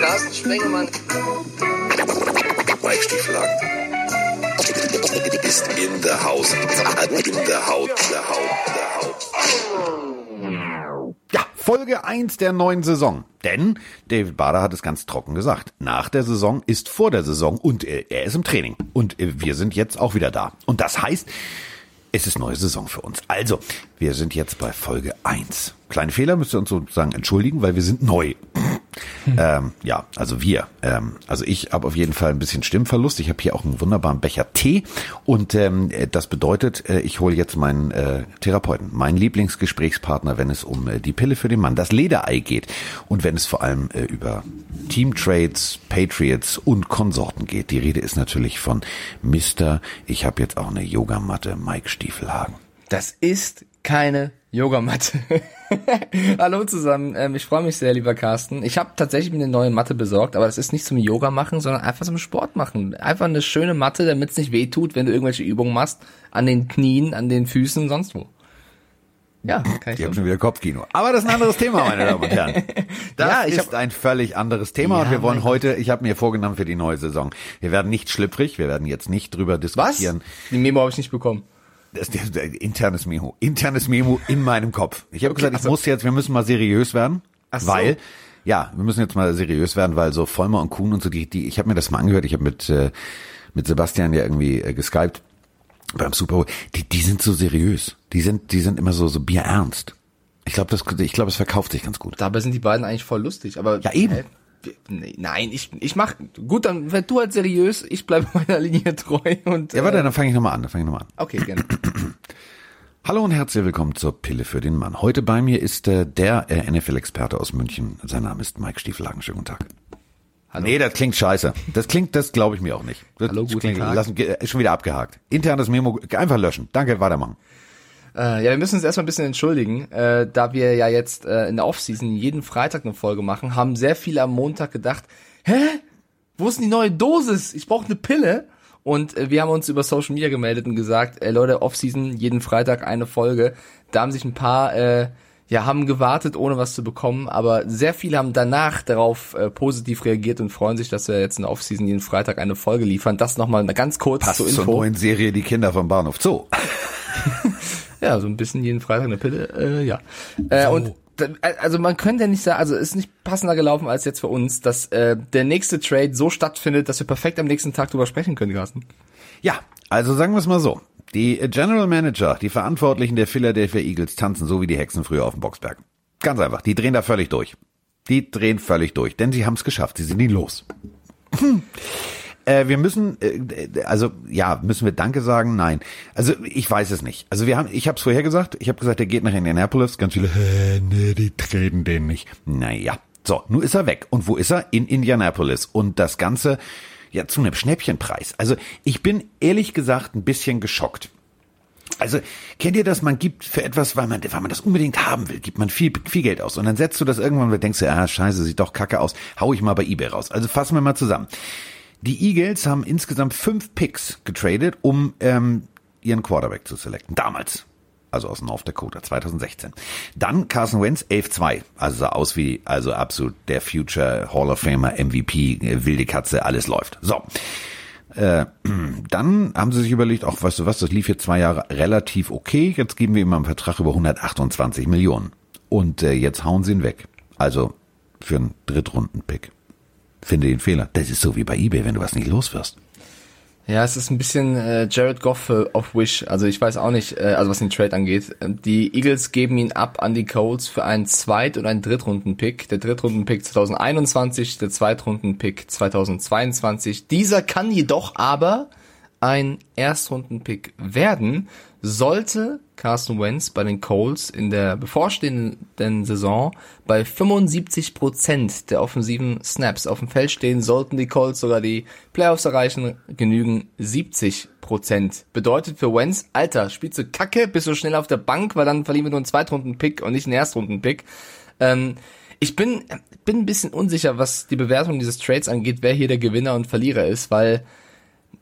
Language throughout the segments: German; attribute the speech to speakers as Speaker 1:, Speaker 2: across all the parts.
Speaker 1: Carsten Spengemann.
Speaker 2: Mike Stieflagen. Ist in der Haus. In der Haut. Der Haut. Der Haut.
Speaker 3: Ja, Folge 1 der neuen Saison. Denn David Bader hat es ganz trocken gesagt. Nach der Saison ist vor der Saison und er, er ist im Training. Und äh, wir sind jetzt auch wieder da. Und das heißt, es ist neue Saison für uns. Also, wir sind jetzt bei Folge 1. Kleine Fehler müsst ihr uns sozusagen entschuldigen, weil wir sind neu. Ähm, ja, also wir. Ähm, also ich habe auf jeden Fall ein bisschen Stimmverlust. Ich habe hier auch einen wunderbaren Becher Tee und ähm, äh, das bedeutet, äh, ich hole jetzt meinen äh, Therapeuten, meinen Lieblingsgesprächspartner, wenn es um äh, die Pille für den Mann, das Lederei geht und wenn es vor allem äh, über Teamtrades, Patriots und Konsorten geht. Die Rede ist natürlich von Mr. Ich habe jetzt auch eine Yogamatte, Mike Stiefelhagen.
Speaker 4: Das ist keine Yogamatte. Hallo zusammen, ähm, ich freue mich sehr, lieber Carsten. Ich habe tatsächlich mir eine neue Matte besorgt, aber das ist nicht zum Yoga machen, sondern einfach zum Sport machen. Einfach eine schöne Matte, damit es nicht weh tut, wenn du irgendwelche Übungen machst, an den Knien, an den Füßen, sonst wo. Ja, kann ich
Speaker 3: Die haben
Speaker 4: so.
Speaker 3: schon wieder Kopfkino. Aber das ist ein anderes Thema, meine Damen und Herren. Das
Speaker 4: Ja, ich
Speaker 3: ist ein völlig anderes Thema und
Speaker 4: Ja,
Speaker 3: wir wollen heute, ich habe mir vorgenommen für die neue Saison, wir werden nicht schlüpfrig, wir werden jetzt nicht drüber
Speaker 4: Was?
Speaker 3: diskutieren.
Speaker 4: Die Memo habe ich nicht bekommen.
Speaker 3: Das der, der, internes Memo. Internes Memo in meinem Kopf. Ich habe
Speaker 4: Okay,
Speaker 3: gesagt, ich
Speaker 4: also-
Speaker 3: muss jetzt, wir müssen mal seriös werden.
Speaker 4: So.
Speaker 3: Weil, ja, wir müssen jetzt mal seriös werden, weil so Vollmer und Kuhn und so, die, die ich habe mir das mal angehört, ich habe mit, äh, mit Sebastian ja irgendwie äh, geskypt beim Super Bowl. Die, die sind so seriös. Die sind, die sind immer so, so bierernst. Ich glaube, das, ich glaube, es verkauft sich ganz gut.
Speaker 4: Dabei sind die beiden eigentlich voll lustig, aber
Speaker 3: Ja, eben.
Speaker 4: Hä? Nein, ich ich mach gut, dann werd du halt seriös, ich bleibe meiner Linie treu und
Speaker 3: Ja, warte,
Speaker 4: äh,
Speaker 3: dann fange ich nochmal an, dann fange ich nochmal an.
Speaker 4: okay, gerne.
Speaker 3: Hallo und herzlich willkommen zur Pille für den Mann. Heute bei mir ist äh, der äh, NFL-Experte aus München. Sein Name ist Mike Stiefelhagen. Schönen guten Tag.
Speaker 4: Hallo.
Speaker 3: Nee, das klingt scheiße. Das klingt, das glaube ich mir auch nicht. Das
Speaker 4: Hallo, guten
Speaker 3: klingt,
Speaker 4: Tag.
Speaker 3: Lassen, ist schon wieder abgehakt. Internes Memo, einfach löschen. Danke, weitermachen.
Speaker 4: Äh, ja, wir müssen uns erstmal ein bisschen entschuldigen, äh, da wir ja jetzt äh, in der Offseason jeden Freitag eine Folge machen, haben sehr viele am Montag gedacht, hä? Wo ist denn die neue Dosis? Ich brauche eine Pille. Und äh, wir haben uns über Social Media gemeldet und gesagt, äh, Leute, Offseason, jeden Freitag eine Folge. Da haben sich ein paar, äh, ja, haben gewartet, ohne was zu bekommen, aber sehr viele haben danach darauf äh, positiv reagiert und freuen sich, dass wir jetzt in der Offseason jeden Freitag eine Folge liefern. Das nochmal ganz kurz
Speaker 3: Passt
Speaker 4: zur
Speaker 3: zur
Speaker 4: Info.
Speaker 3: neuen Serie Die Kinder vom Bahnhof Zoo.
Speaker 4: Ja, so ein bisschen jeden Freitag eine Pille, äh, ja. Äh, Und da- also man könnte ja nicht sagen, also es ist nicht passender gelaufen als jetzt für uns, dass äh, der nächste Trade so stattfindet, dass wir perfekt am nächsten Tag drüber sprechen können, Carsten.
Speaker 3: Ja, also sagen wir es mal so. Die General Manager, die Verantwortlichen der Philadelphia Eagles tanzen so wie die Hexen früher auf dem Boxberg. Ganz einfach. Die drehen da völlig durch. Die drehen völlig durch, denn sie haben es geschafft. Sie sind nie los. Äh, wir müssen, äh, also ja, müssen wir Danke sagen? Nein. Also ich weiß es nicht. Also wir haben, ich habe es vorher gesagt. Ich habe gesagt, er geht nach Indianapolis. Ganz viele, äh, nee, die treten den nicht. Naja, so, nun ist er weg. Und wo ist er? In Indianapolis. Und das Ganze ja zu einem Schnäppchenpreis. Also ich bin ehrlich gesagt ein bisschen geschockt. Also kennt ihr das? Man gibt für etwas, weil man, weil man das unbedingt haben will, gibt man viel, viel Geld aus und dann setzt du das irgendwann und denkst du, ah scheiße, sieht doch kacke aus, hau ich mal bei eBay raus. Also fassen wir mal zusammen. Die Eagles haben insgesamt fünf Picks getradet, um ähm, ihren Quarterback zu selecten. Damals. Also aus North Dakota, 2016. Dann Carson Wentz, 11-2. Also sah aus wie, also absolut der Future Hall of Famer, MVP, äh, wilde Katze, alles läuft. So. Äh, dann haben sie sich überlegt, auch weißt du was, das lief jetzt zwei Jahre relativ okay, jetzt geben wir ihm einen Vertrag über 128 Millionen. Und äh, jetzt hauen sie ihn weg. Also für einen Drittrunden-Pick. Finde den Fehler. Das ist so wie bei eBay, wenn du was nicht los wirst.
Speaker 4: Ja, es ist ein bisschen äh, Jared Goff äh, auf Wish. Also ich weiß auch nicht, äh, also was den Trade angeht. Ähm, Die Eagles geben ihn ab an die Colts für einen Zweit- und einen Drittrunden-Pick. Der Drittrunden-Pick 2021, der Zweitrunden-Pick 2022. Dieser kann jedoch aber ein Erstrunden-Pick werden, sollte Carson Wentz bei den Colts in der bevorstehenden Saison bei 75 Prozent der offensiven Snaps auf dem Feld stehen, sollten die Colts sogar die Playoffs erreichen, genügen 70 Prozent. Bedeutet für Wentz, Alter, spielst du Kacke, bist du schnell auf der Bank, weil dann verlieren wir nur einen Zweitrunden-Pick und nicht einen Erstrunden-Pick. Ähm, ich bin, bin ein bisschen unsicher, was die Bewertung dieses Trades angeht, wer hier der Gewinner und Verlierer ist, weil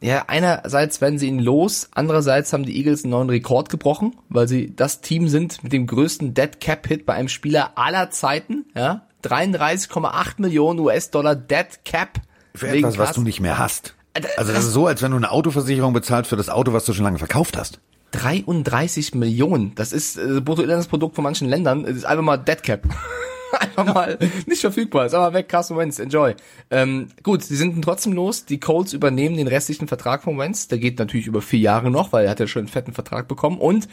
Speaker 4: ja, einerseits werden sie ihn los, andererseits haben die Eagles einen neuen Rekord gebrochen, weil sie das Team sind mit dem größten Dead Cap Hit bei einem Spieler aller Zeiten, ja. 33,8 Millionen US-Dollar Dead Cap.
Speaker 3: Für etwas, was du nicht mehr hast.
Speaker 4: Alter,
Speaker 3: Also das ist so, als wenn du eine Autoversicherung bezahlst für das Auto, was du schon lange verkauft hast.
Speaker 4: 33 Millionen. Das ist äh, Bruttoinlandsprodukt von manchen Ländern. Das ist einfach mal Dead Cap. einfach mal nicht verfügbar. Ist aber weg. Carson Wentz, enjoy. Ähm, gut, sie sind trotzdem los. Die Colts übernehmen den restlichen Vertrag von Wentz. Der geht natürlich über vier Jahre noch, weil er hat ja schon einen fetten Vertrag bekommen. Und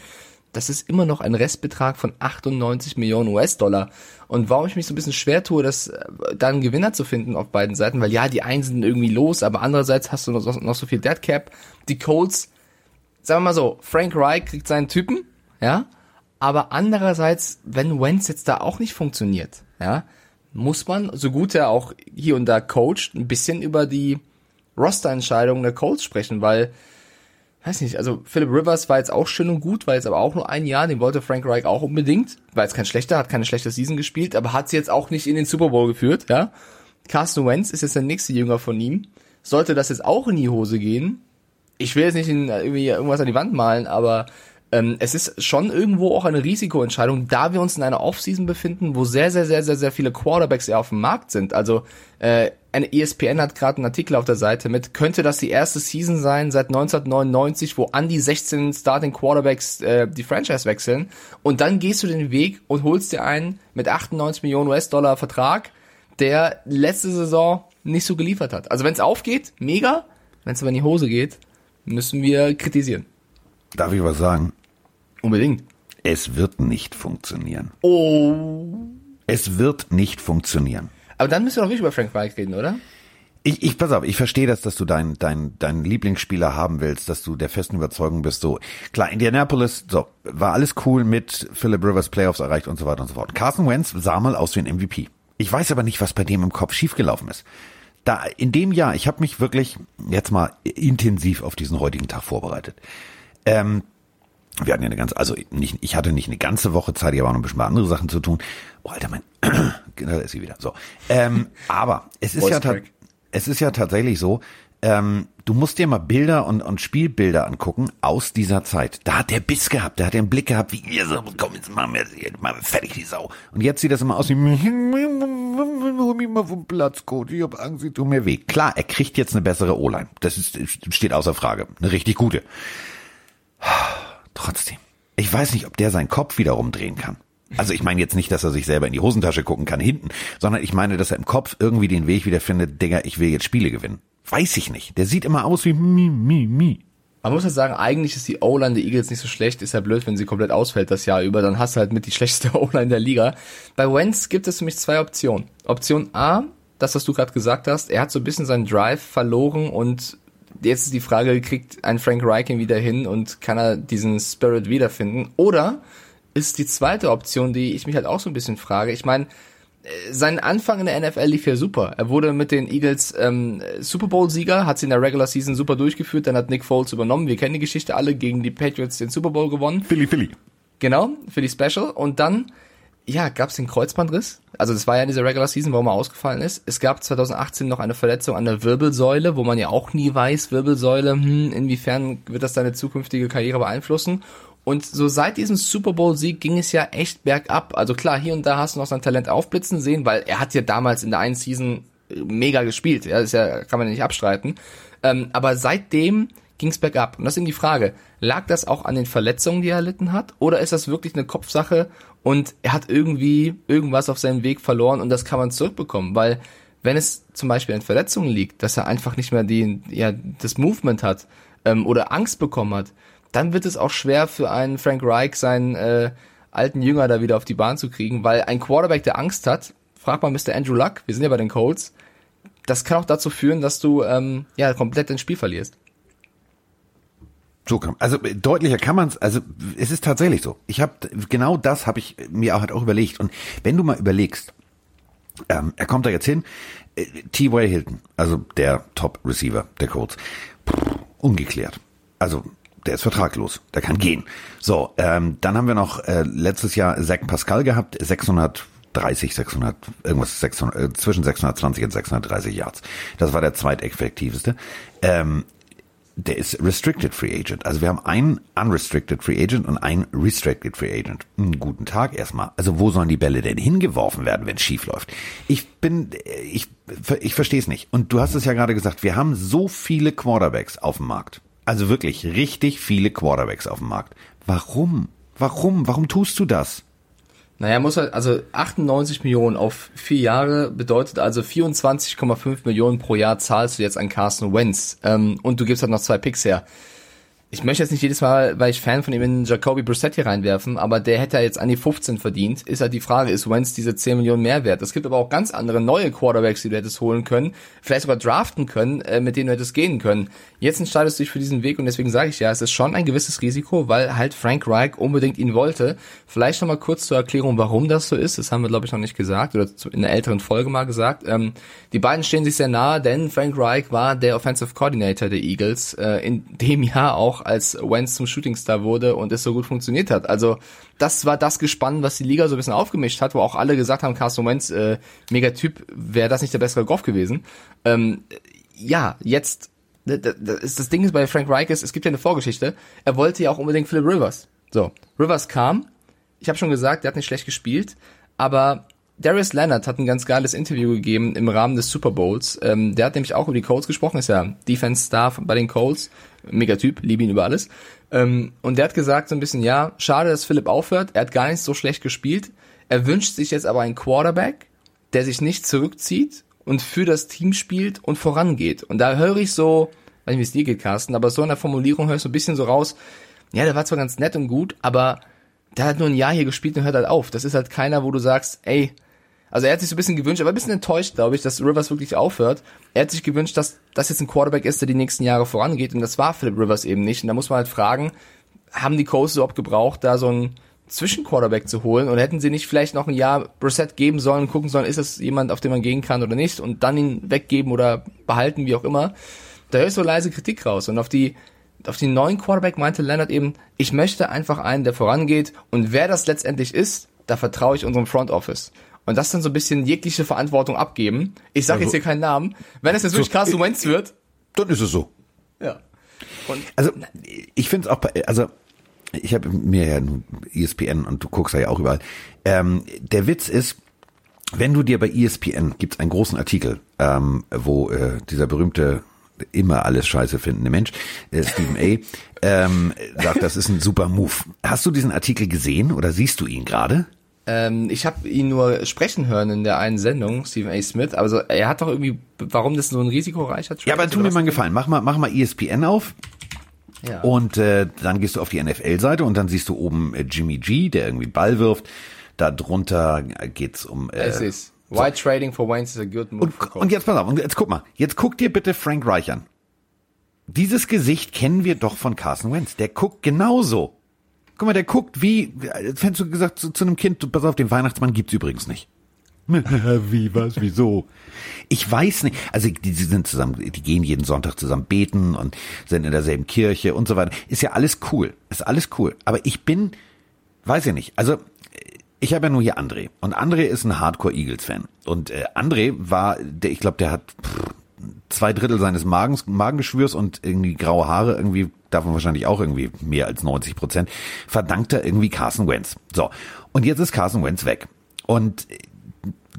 Speaker 4: das ist immer noch ein Restbetrag von 98 Millionen US-Dollar. Und warum ich mich so ein bisschen schwer tue, das äh, da einen Gewinner zu finden auf beiden Seiten, weil ja, die einen sind irgendwie los, aber andererseits hast du noch, noch so viel Dead Cap. Die Colts sagen wir mal so, Frank Reich kriegt seinen Typen, ja, aber andererseits, wenn Wentz jetzt da auch nicht funktioniert, ja, muss man, so gut er auch hier und da coacht, ein bisschen über die Rosterentscheidungen der Colts sprechen, weil, weiß nicht, also Philip Rivers war jetzt auch schön und gut, war jetzt aber auch nur ein Jahr, den wollte Frank Reich auch unbedingt, war jetzt kein schlechter, hat keine schlechte Season gespielt, aber hat sie jetzt auch nicht in den Super Bowl geführt, ja. Carson Wentz ist jetzt der nächste Jünger von ihm. Sollte das jetzt auch in die Hose gehen, ich will jetzt nicht in, irgendwie irgendwas an die Wand malen, aber ähm, es ist schon irgendwo auch eine Risikoentscheidung, da wir uns in einer Offseason befinden, wo sehr, sehr, sehr, sehr, sehr viele Quarterbacks eher auf dem Markt sind. Also äh, eine ESPN hat gerade einen Artikel auf der Seite mit, könnte das die erste Season sein seit 1999, wo an die 16 Starting Quarterbacks äh, die Franchise wechseln und dann gehst du den Weg und holst dir einen mit 98 Millionen US-Dollar Vertrag, der letzte Saison nicht so geliefert hat. Also wenn es aufgeht, mega, wenn es aber in die Hose geht, müssen wir kritisieren.
Speaker 3: Darf ich was sagen?
Speaker 4: Unbedingt.
Speaker 3: Es wird nicht funktionieren.
Speaker 4: Oh.
Speaker 3: Es wird nicht funktionieren.
Speaker 4: Aber dann müssen wir doch wirklich über Frank Reich reden, oder?
Speaker 3: Ich, ich, pass auf, ich verstehe das, dass du deinen dein, dein Lieblingsspieler haben willst, dass du der festen Überzeugung bist, so. Klar, Indianapolis, so, war alles cool mit Philip Rivers Playoffs erreicht und so weiter und so fort. Carson Wentz sah mal aus wie ein MVP. Ich weiß aber nicht, was bei dem im Kopf schiefgelaufen ist. Da, in dem Jahr, ich habe mich wirklich jetzt mal intensiv auf diesen heutigen Tag vorbereitet. Ähm, wir hatten ja eine ganze, also nicht, ich hatte nicht eine ganze Woche Zeit, ich habe auch noch ein bisschen mal andere Sachen zu tun. Oh, Alter, mein, da ist sie wieder. So. Ähm, aber es ist ja es ist ja tatsächlich so, ähm, du musst dir mal Bilder und, und Spielbilder angucken aus dieser Zeit. Da hat der Biss gehabt, da hat er einen Blick gehabt, wie ihr so, komm, jetzt machen wir, jetzt wir fertig die Sau. Und jetzt sieht das immer aus wie, hol mich mal vom Platz, Coach, ich hab Angst, ich tu mir weh. Klar, er kriegt jetzt eine bessere O-Line. Das ist, steht außer Frage. Eine richtig gute. Trotzdem. Ich weiß nicht, ob der seinen Kopf wieder rumdrehen kann. Also ich meine jetzt nicht, dass er sich selber in die Hosentasche gucken kann hinten, sondern ich meine, dass er im Kopf irgendwie den Weg wieder findet, Digga, ich will jetzt Spiele gewinnen. Weiß ich nicht. Der sieht immer aus wie mi, mi, mi.
Speaker 4: Man muss halt sagen, eigentlich ist die O-Line der Eagles nicht so schlecht. Ist ja blöd, wenn sie komplett ausfällt das Jahr über. Dann hast du halt mit die schlechteste O-Line der Liga. Bei Wentz gibt es für mich zwei Optionen. Option A, das, was du gerade gesagt hast, er hat so ein bisschen seinen Drive verloren und jetzt ist die Frage, kriegt ein Frank Reich ihn wieder hin und kann er diesen Spirit wiederfinden? Oder ist die zweite Option, die ich mich halt auch so ein bisschen frage. Ich meine, sein Anfang in der NFL lief ja super. Er wurde mit den Eagles ähm, Super Bowl-Sieger, hat sie in der Regular Season super durchgeführt, dann hat Nick Foles übernommen. Wir kennen die Geschichte alle, gegen die Patriots den Super Bowl gewonnen.
Speaker 3: Philly, Philly.
Speaker 4: Genau, für die Special. Und dann, ja, gab es den Kreuzbandriss. Also das war ja in dieser Regular Season, warum er ausgefallen ist. Es gab 2018 noch eine Verletzung an der Wirbelsäule, wo man ja auch nie weiß, Wirbelsäule, hm, inwiefern wird das deine zukünftige Karriere beeinflussen. Und so seit diesem Super Bowl-Sieg ging es ja echt bergab. Also klar, hier und da hast du noch sein Talent aufblitzen sehen, weil er hat ja damals in der einen Season mega gespielt. Ja, das ist ja, kann man ja nicht abstreiten. Ähm, aber seitdem ging es bergab. Und das ist eben die Frage, lag das auch an den Verletzungen, die er erlitten hat? Oder ist das wirklich eine Kopfsache und er hat irgendwie irgendwas auf seinem Weg verloren und das kann man zurückbekommen? Weil wenn es zum Beispiel an Verletzungen liegt, dass er einfach nicht mehr die, ja, das Movement hat ähm, oder Angst bekommen hat, dann wird es auch schwer für einen Frank Reich, seinen äh, alten Jünger da wieder auf die Bahn zu kriegen, weil ein Quarterback, der Angst hat, frag mal Mr. Andrew Luck, wir sind ja bei den Colts, das kann auch dazu führen, dass du ähm, ja komplett dein Spiel verlierst.
Speaker 3: So kann, also äh, deutlicher kann man's. Also es ist tatsächlich so. Ich habe genau das habe ich mir auch, halt auch überlegt. Und wenn du mal überlegst, ähm, er kommt da jetzt hin, äh, T-Way Hilton, also der Top Receiver der Colts, ungeklärt. Also der ist vertraglos, der kann gehen. So, ähm, dann haben wir noch äh, letztes Jahr Zach Pascal gehabt, 630, 600, irgendwas 600, äh, zwischen 620 und 630 Yards. Das war der zweiteffektivste. Ähm, der ist Restricted Free Agent. Also wir haben einen Unrestricted Free Agent und einen Restricted Free Agent. Einen guten Tag erstmal. Also wo sollen die Bälle denn hingeworfen werden, wenn es schief läuft? Ich bin, ich, ich verstehe es nicht. Und du hast es ja gerade gesagt, wir haben so viele Quarterbacks auf dem Markt. Also wirklich richtig viele Quarterbacks auf dem Markt. Warum? Warum? Warum tust du das?
Speaker 4: Naja, muss halt, also 98 Millionen auf vier Jahre bedeutet also 24,5 Millionen pro Jahr zahlst du jetzt an Carson Wentz. Ähm, und du gibst halt noch zwei Picks her ich möchte jetzt nicht jedes Mal, weil ich Fan von ihm in Jacoby Brissett hier reinwerfen, aber der hätte ja jetzt an die 15 verdient. Ist halt die Frage, ist Wentz diese 10 Millionen mehr wert? Es gibt aber auch ganz andere neue Quarterbacks, die du hättest holen können, vielleicht sogar draften können, äh, mit denen du hättest gehen können. Jetzt entscheidest du dich für diesen Weg und deswegen sage ich ja, es ist schon ein gewisses Risiko, weil halt Frank Reich unbedingt ihn wollte. Vielleicht nochmal kurz zur Erklärung, warum das so ist. Das haben wir, glaube ich, noch nicht gesagt oder in einer älteren Folge mal gesagt. Ähm, die beiden stehen sich sehr nahe, denn Frank Reich war der Offensive Coordinator der Eagles, äh, in dem Jahr auch als Wentz zum Shootingstar wurde und es so gut funktioniert hat. Also das war das Gespann, was die Liga so ein bisschen aufgemischt hat, wo auch alle gesagt haben, Carson Wentz, äh, mega Typ, wäre das nicht der bessere Golf gewesen. Ähm, ja, jetzt das, Ding ist bei Frank Reich ist, es gibt ja eine Vorgeschichte. Er wollte ja auch unbedingt Philip Rivers. So, Rivers kam. Ich habe schon gesagt, der hat nicht schlecht gespielt, aber Darius Leonard hat ein ganz geiles Interview gegeben im Rahmen des Super Bowls. Ähm, der hat nämlich auch über die Colts gesprochen, ist ja Defense-Star bei den Colts. Megatyp, liebe ihn über alles. Ähm, und der hat gesagt so ein bisschen, ja, schade, dass Philipp aufhört. Er hat gar nicht so schlecht gespielt. Er wünscht sich jetzt aber einen Quarterback, der sich nicht zurückzieht und für das Team spielt und vorangeht. Und da höre ich so, weiß nicht, wie es dir geht, Carsten, aber so in der Formulierung höre ich so ein bisschen so raus, ja, der war zwar ganz nett und gut, aber der hat nur ein Jahr hier gespielt und hört halt auf. Das ist halt keiner, wo du sagst, ey, also er hat sich so ein bisschen gewünscht, aber ein bisschen enttäuscht, glaube ich, dass Rivers wirklich aufhört. Er hat sich gewünscht, dass das jetzt ein Quarterback ist, der die nächsten Jahre vorangeht und das war Philip Rivers eben nicht. Und da muss man halt fragen, haben die Coaches überhaupt gebraucht, da so ein Zwischenquarterback zu holen oder hätten sie nicht vielleicht noch ein Jahr Brissett geben sollen, gucken sollen, ist das jemand, auf den man gehen kann oder nicht und dann ihn weggeben oder behalten, wie auch immer. Da höre ich so leise Kritik raus und auf die auf den neuen Quarterback meinte Leonard eben, ich möchte einfach einen, der vorangeht und wer das letztendlich ist, da vertraue ich unserem Front Office und das dann so ein bisschen jegliche Verantwortung abgeben. Ich sage also, jetzt hier keinen Namen. Wenn es jetzt wirklich Carson Wentz wird,
Speaker 3: dann ist es so.
Speaker 4: Ja.
Speaker 3: Und also ich finde es auch, also ich habe mir ja ESPN und du guckst ja auch überall. Ähm, der Witz ist, wenn du dir bei ESPN gibt's einen großen Artikel, ähm, wo äh, dieser berühmte immer alles scheiße findende Mensch, äh, Stephen A., ähm, sagt, das ist ein super Move. Hast du diesen Artikel gesehen oder siehst du ihn gerade?
Speaker 4: Ähm, ich habe ihn nur sprechen hören in der einen Sendung, Stephen A. Smith. Also er hat doch irgendwie, warum das so ein risikoreicher
Speaker 3: Trade Ja, aber tu mir mal einen Gefallen. Mach mal, mach mal ESPN auf. Ja. Und äh, dann gehst du auf die NFL-Seite und dann siehst du oben äh, Jimmy G, der irgendwie Ball wirft. Da drunter geht's um.
Speaker 4: Äh, es ist Why so. trading for Wayne is a good move.
Speaker 3: Und, und jetzt pass auf, und jetzt guck mal, jetzt guck dir bitte Frank Reich an. Dieses Gesicht kennen wir doch von Carson Wentz. Der guckt genauso. Guck mal, der guckt wie, hättest du gesagt zu, zu einem Kind, pass auf, den Weihnachtsmann gibt's übrigens nicht. wie, was, wieso? Ich weiß nicht. Also die, die sind zusammen, die gehen jeden Sonntag zusammen beten und sind in derselben Kirche und so weiter. Ist ja alles cool. Ist alles cool. Aber ich bin, weiß ja nicht. Also ich habe ja nur hier André. Und André ist ein Hardcore-Eagles-Fan. Und äh, André war, der, ich glaube, der hat pff, zwei Drittel seines Magens, Magengeschwürs und irgendwie graue Haare, irgendwie davon wahrscheinlich auch irgendwie mehr als 90 Prozent, verdankt er irgendwie Carson Wentz. So, und jetzt ist Carson Wentz weg. Und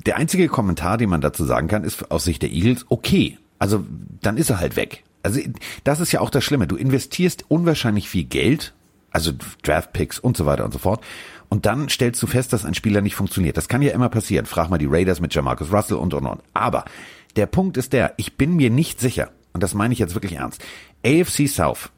Speaker 3: der einzige Kommentar, den man dazu sagen kann, ist aus Sicht der Eagles, okay, also dann ist er halt weg. Also das ist ja auch das Schlimme. Du investierst unwahrscheinlich viel Geld, also Draftpicks und so weiter und so fort. Und dann stellst du fest, dass ein Spieler nicht funktioniert. Das kann ja immer passieren. Frag mal die Raiders mit Jamarcus Russell und und und. Aber der Punkt ist der, ich bin mir nicht sicher, und das meine ich jetzt wirklich ernst, AFC South,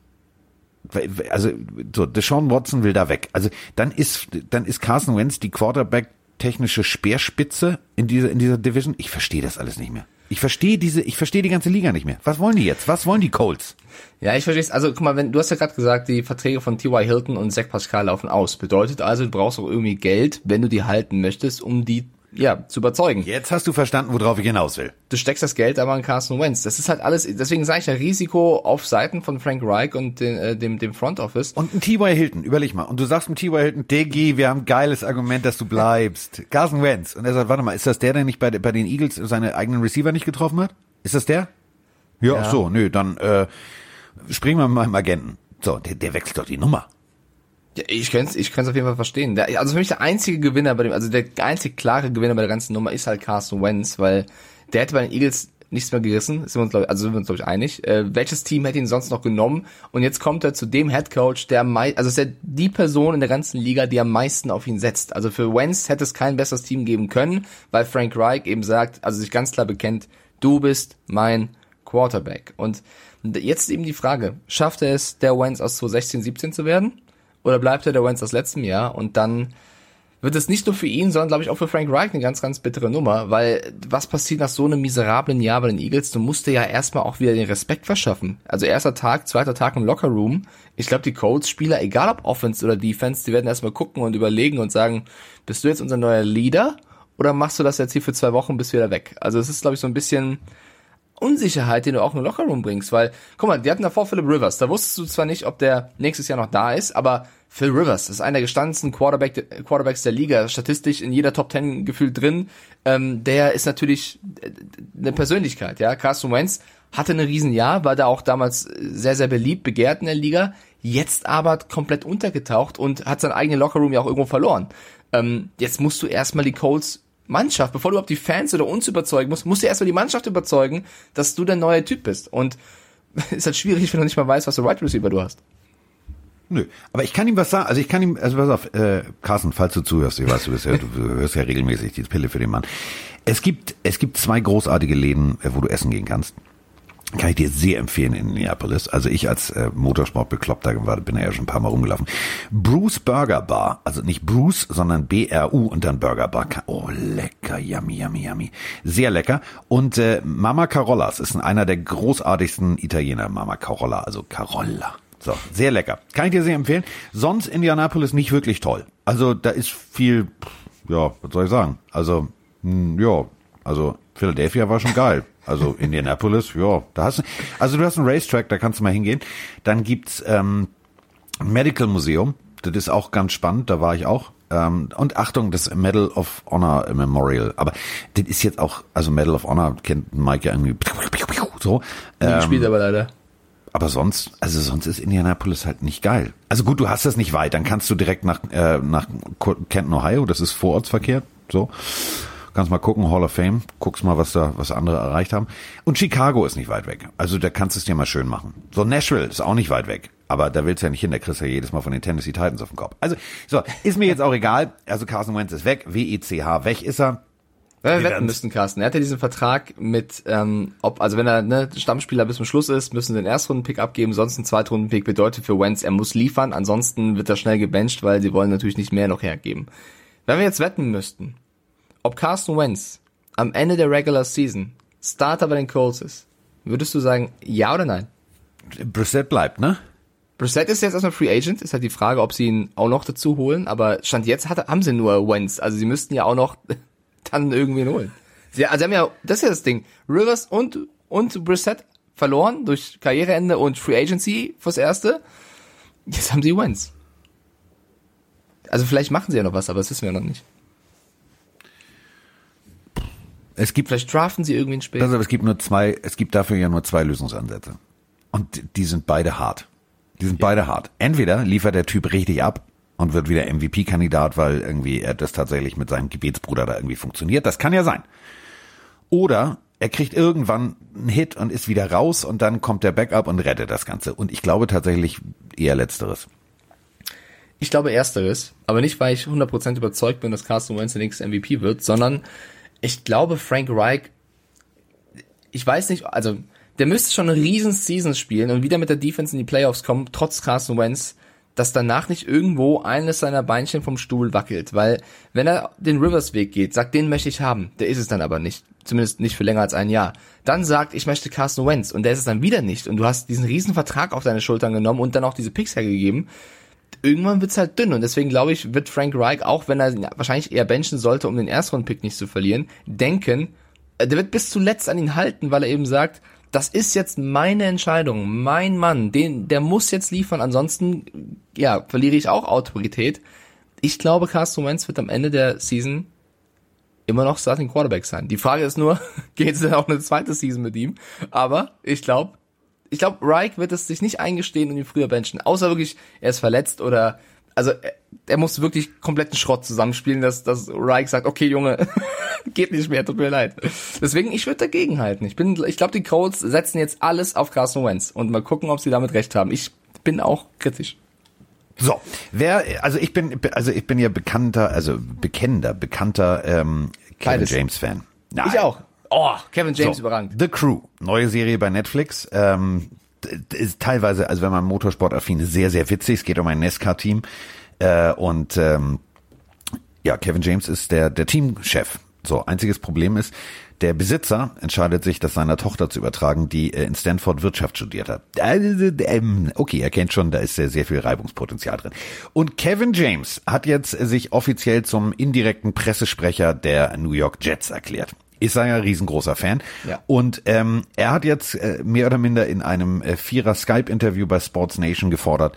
Speaker 3: also so, Deshaun Watson will da weg. Also dann ist, dann ist Carson Wentz die Quarterback technische Speerspitze in dieser, in dieser Division. Ich verstehe das alles nicht mehr. Ich verstehe diese, ich verstehe die ganze Liga nicht mehr. Was wollen die jetzt? Was wollen die Colts?
Speaker 4: Ja, ich verstehe es. Also guck mal, wenn du hast ja gerade gesagt, die Verträge von T.Y. Hilton und Zach Pascal laufen aus. Bedeutet also, du brauchst auch irgendwie Geld, wenn du die halten möchtest, um die ja, zu überzeugen.
Speaker 3: Jetzt hast du verstanden, worauf ich hinaus will.
Speaker 4: Du steckst das Geld aber in Carson Wentz. Das ist halt alles, deswegen sage ich ja Risiko auf Seiten von Frank Reich und den, äh, dem, dem Front Office.
Speaker 3: Und ein T.Y. Hilton, überleg mal. Und du sagst mit T.Y. Hilton, Diggi, wir haben ein geiles Argument, dass du bleibst. Carson Wentz. Und er sagt, warte mal, ist das der, der nicht bei, bei den Eagles seine eigenen Receiver nicht getroffen hat? Ist das der? Ja, ja. so, nö, dann, äh, springen wir mal im Agenten. So, der, der wechselt doch die Nummer.
Speaker 4: Ja, ich könnte es ich könnte auf jeden Fall verstehen. Der, also für mich der einzige Gewinner bei dem, also der einzige klare Gewinner bei der ganzen Nummer ist halt Carson Wentz, weil der hätte bei den Eagles nichts mehr gerissen, sind wir uns, also sind wir uns, glaube ich, einig. Äh, welches Team hätte ihn sonst noch genommen? Und jetzt kommt er zu dem Head Coach, der mei also ist er die Person in der ganzen Liga, die am meisten auf ihn setzt. Also für Wentz hätte es kein besseres Team geben können, weil Frank Reich eben sagt, also sich ganz klar bekennt, du bist mein Quarterback. Und jetzt eben die Frage, schafft er es, der Wentz aus 2016, 17 zu werden? Oder bleibt er der Wentz aus letztem Jahr? Und dann wird es nicht nur für ihn, sondern glaube ich auch für Frank Reich eine ganz, ganz bittere Nummer, weil was passiert nach so einem miserablen Jahr bei den Eagles? Du musst dir ja erstmal auch wieder den Respekt verschaffen. Also erster Tag, zweiter Tag im Lockerroom. Ich glaube, die Colts-Spieler, egal ob Offense oder Defense, die werden erstmal gucken und überlegen und sagen, bist du jetzt unser neuer Leader oder machst du das jetzt hier für zwei Wochen bis wieder weg? Also es ist, glaube ich, so ein bisschen Unsicherheit, den du auch in den Lockerroom bringst, weil, guck mal, die hatten davor Philip Rivers, da wusstest du zwar nicht, ob der nächstes Jahr noch da ist, aber Phil Rivers ist einer der gestandensten Quarterback, Quarterbacks der Liga, statistisch in jeder Top Ten gefühlt drin. Ähm, der ist natürlich äh, eine Persönlichkeit, ja. Carson Wentz hatte ein Riesenjahr, war da auch damals sehr, sehr beliebt, begehrt in der Liga, jetzt aber komplett untergetaucht und hat sein eigenen Lockerroom ja auch irgendwo verloren. Ähm, jetzt musst du erstmal die Colts Mannschaft, bevor du überhaupt die Fans oder uns überzeugen musst, musst du erstmal die Mannschaft überzeugen, dass du der neue Typ bist. Und ist halt schwierig, wenn du nicht mal weißt, was für Right Receiver du hast.
Speaker 3: Nö, aber ich kann ihm was sagen. Also ich kann ihm, also pass auf, äh, Carsten, falls du zuhörst, ich weiß, du, bist ja, du hörst ja regelmäßig die Pille für den Mann. Es gibt, es gibt zwei großartige Läden, äh, wo du essen gehen kannst. Kann ich dir sehr empfehlen in Minneapolis. Also ich als äh, Motorsportbekloppter war, bin ja schon ein paar Mal rumgelaufen. Bruce Burger Bar, also nicht Bruce, sondern B-R-U und dann Burger Bar. Oh, lecker, yummy, yummy, yummy. Sehr lecker. Und äh, Mama Carollas ist einer der großartigsten Italiener. Mama Carolla, also Carolla. So, sehr lecker. Kann ich dir sehr empfehlen. Sonst Indianapolis nicht wirklich toll. Also da ist viel, ja, was soll ich sagen? Also, mh, ja, also Philadelphia war schon geil. Also Indianapolis, ja, da hast du, also du hast einen Racetrack, da kannst du mal hingehen. Dann gibt's ähm, Medical Museum, das ist auch ganz spannend, da war ich auch. Ähm, und Achtung, das Medal of Honor Memorial. Aber das ist jetzt auch, also Medal of Honor kennt Mike ja irgendwie so.
Speaker 4: Ähm, gespielt aber leider.
Speaker 3: Aber sonst, also sonst ist Indianapolis halt nicht geil. Also gut, du hast das nicht weit, dann kannst du direkt nach, äh, nach Kenton, Ohio, das ist Vorortsverkehr, so. Kannst mal gucken, Hall of Fame, guckst mal, was da, was andere erreicht haben. Und Chicago ist nicht weit weg. Also da kannst du es dir mal schön machen. So, Nashville ist auch nicht weit weg. Aber da willst du ja nicht hin, da kriegst du ja jedes Mal von den Tennessee Titans auf den Kopf. Also, so, ist mir jetzt auch egal. Also Carson Wentz ist weg, W-E-C-H, weg ist er.
Speaker 4: Wenn wir wetten müssten, Carsten. Er hat ja diesen Vertrag mit, ähm, ob, also wenn er ne, Stammspieler bis zum Schluss ist, müssen sie den Erstrunden-Pick abgeben, sonst ein Zweitrunden-Pick bedeutet für Wentz, er muss liefern, ansonsten wird er schnell gebencht, weil sie wollen natürlich nicht mehr noch hergeben. Wenn wir jetzt wetten müssten, ob Carsten Wentz am Ende der Regular Season Starter bei den Colts ist, würdest du sagen, ja oder nein?
Speaker 3: Brissett bleibt, ne?
Speaker 4: Brissett ist jetzt erstmal Free Agent, ist halt die Frage, ob sie ihn auch noch dazu holen, aber Stand jetzt hat, haben sie nur Wentz, also sie müssten ja auch noch dann irgendwie holen. Sie, also sie haben ja, das ist ja das Ding, Rivers und, und Brissett verloren durch Karriereende und Free Agency fürs Erste. Jetzt haben sie Wentz. Also vielleicht machen sie ja noch was, aber das wissen wir noch nicht.
Speaker 3: Es gibt
Speaker 4: vielleicht draften sie irgendwie ein Spiel.
Speaker 3: Also es gibt nur zwei, es gibt dafür ja nur zwei Lösungsansätze. Und die sind beide hart. Die sind ja. beide hart. Entweder liefert der Typ richtig ab und wird wieder MVP-Kandidat, weil irgendwie er das tatsächlich mit seinem Gebetsbruder da irgendwie funktioniert. Das kann ja sein. Oder er kriegt irgendwann einen Hit und ist wieder raus und dann kommt der Backup und rettet das Ganze. Und ich glaube tatsächlich eher letzteres.
Speaker 4: Ich glaube ersteres, aber nicht, weil ich 100% überzeugt bin, dass Carson Wentz der nächste MVP wird, sondern ich glaube Frank Reich, ich weiß nicht, also der müsste schon eine riesen Season spielen und wieder mit der Defense in die Playoffs kommen, trotz Carson Wentz, dass danach nicht irgendwo eines seiner Beinchen vom Stuhl wackelt, weil wenn er den Rivers Weg geht, sagt, den möchte ich haben, der ist es dann aber nicht, zumindest nicht für länger als ein Jahr. Dann sagt, ich möchte Carson Wentz und der ist es dann wieder nicht und du hast diesen riesen Vertrag auf deine Schultern genommen und dann auch diese Picks hergegeben. Irgendwann wird's halt dünn und deswegen glaube ich, wird Frank Reich, auch wenn er wahrscheinlich eher benchen sollte, um den Erstrunden-Pick nicht zu verlieren, denken, äh, der wird bis zuletzt an ihn halten, weil er eben sagt, das ist jetzt meine Entscheidung, mein Mann, den, der muss jetzt liefern, ansonsten, ja, verliere ich auch Autorität. Ich glaube, Carsten Wentz wird am Ende der Season immer noch Starting Quarterback sein. Die Frage ist nur, geht es denn auch eine zweite Season mit ihm? Aber ich glaube, Ich glaube, Reich wird es sich nicht eingestehen und ihn früher benchen. Außer wirklich, er ist verletzt oder also er, er muss wirklich kompletten Schrott zusammenspielen, dass, dass Reich sagt, okay, Junge, geht nicht mehr, tut mir leid. Deswegen, ich würde dagegen halten. Ich bin, ich glaube, die Colts setzen jetzt alles auf Carson Wentz und mal gucken, ob sie damit recht haben. Ich bin auch kritisch.
Speaker 3: So, wer, also ich bin, also ich bin ja bekannter, also bekennender, bekannter ähm, Kevin
Speaker 4: Beides.
Speaker 3: James Fan.
Speaker 4: Ich auch. Oh, Kevin James
Speaker 3: So,
Speaker 4: überragend.
Speaker 3: The Crew, neue Serie bei Netflix. Ähm, ist teilweise, also wenn man Motorsportaffin ist, sehr, sehr witzig. Es geht um ein NASCAR-Team. Äh, und ähm, ja, Kevin James ist der, der Teamchef. So, einziges Problem ist, der Besitzer entscheidet sich, das seiner Tochter zu übertragen, die äh, in Stanford Wirtschaft studiert hat. Also, ähm, Okay, er kennt schon, da ist sehr, sehr viel Reibungspotenzial drin. Und Kevin James hat jetzt sich offiziell zum indirekten Pressesprecher der New York Jets erklärt. Ist ein riesengroßer Fan.
Speaker 4: Ja.
Speaker 3: Und ähm, er hat jetzt äh, mehr oder minder in einem äh, Vierer Skype-Interview bei Sports Nation gefordert,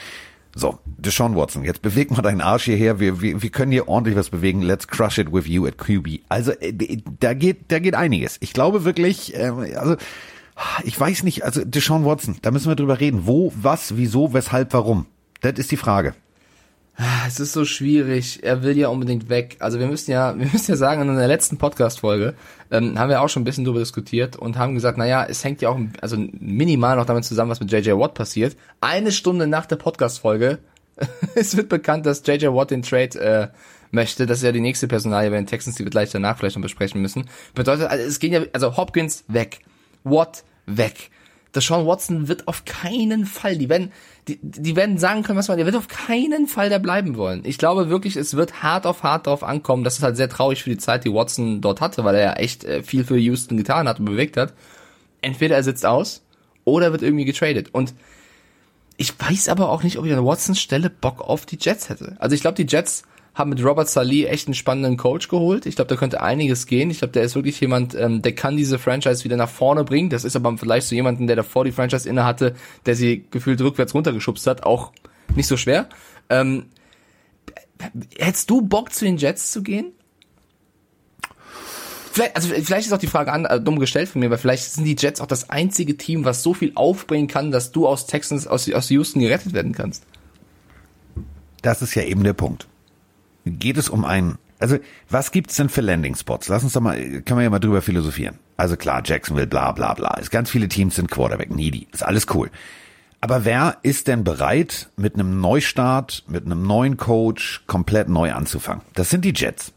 Speaker 3: so, Deshaun Watson, jetzt beweg mal deinen Arsch hierher. Wir, wir, wir können hier ordentlich was bewegen. Let's crush it with you at QB. Also äh, da geht, da geht einiges. Ich glaube wirklich, äh, also ich weiß nicht, also Deshaun Watson, da müssen wir drüber reden. Wo, was, wieso, weshalb, warum? Das ist die Frage.
Speaker 4: Es ist so schwierig. Er will ja unbedingt weg. Also wir müssen ja, wir müssen ja sagen, in der letzten Podcast-Folge ähm, haben wir auch schon ein bisschen darüber diskutiert und haben gesagt, naja, es hängt ja auch, also minimal noch damit zusammen, was mit JJ Watt passiert. Eine Stunde nach der Podcast-Folge, es wird bekannt, dass JJ Watt den Trade äh, möchte. Das ist ja die nächste Personalie bei den Texans, die wir gleich danach vielleicht noch besprechen müssen. Bedeutet, also es gehen ja, also Hopkins weg, Watt weg. Deshaun Watson wird auf keinen Fall, die werden, die, die werden sagen können, was man, der wird auf keinen Fall da bleiben wollen. Ich glaube wirklich, es wird hart auf hart darauf ankommen. Das ist halt sehr traurig für die Zeit, die Watson dort hatte, weil er ja echt äh, viel für Houston getan hat und bewegt hat. Entweder er sitzt aus oder wird irgendwie getradet. Und ich weiß aber auch nicht, ob ich an Watsons Stelle Bock auf die Jets hätte. Also ich glaube, die Jets haben mit Robert Saleh echt einen spannenden Coach geholt. Ich glaube, da könnte einiges gehen. Ich glaube, der ist wirklich jemand, ähm, der kann diese Franchise wieder nach vorne bringen. Das ist aber vielleicht so jemanden, der davor die Franchise inne hatte, der sie gefühlt rückwärts runtergeschubst hat, auch nicht so schwer. Ähm, hättest du Bock, zu den Jets zu gehen? Vielleicht, also vielleicht ist auch die Frage an, äh, dumm gestellt von mir, weil vielleicht sind die Jets auch das einzige Team, was so viel aufbringen kann, dass du aus Texans, aus, aus Houston gerettet werden kannst.
Speaker 3: Das ist ja eben der Punkt. Geht es um ein, also was gibt's denn für Landing-Spots? Lass uns doch mal, können wir ja mal drüber philosophieren. Also klar, Jacksonville, bla bla bla. Es ganz viele Teams sind Quarterback needy. Ist alles cool. Aber wer ist denn bereit, mit einem Neustart, mit einem neuen Coach komplett neu anzufangen? Das sind die Jets.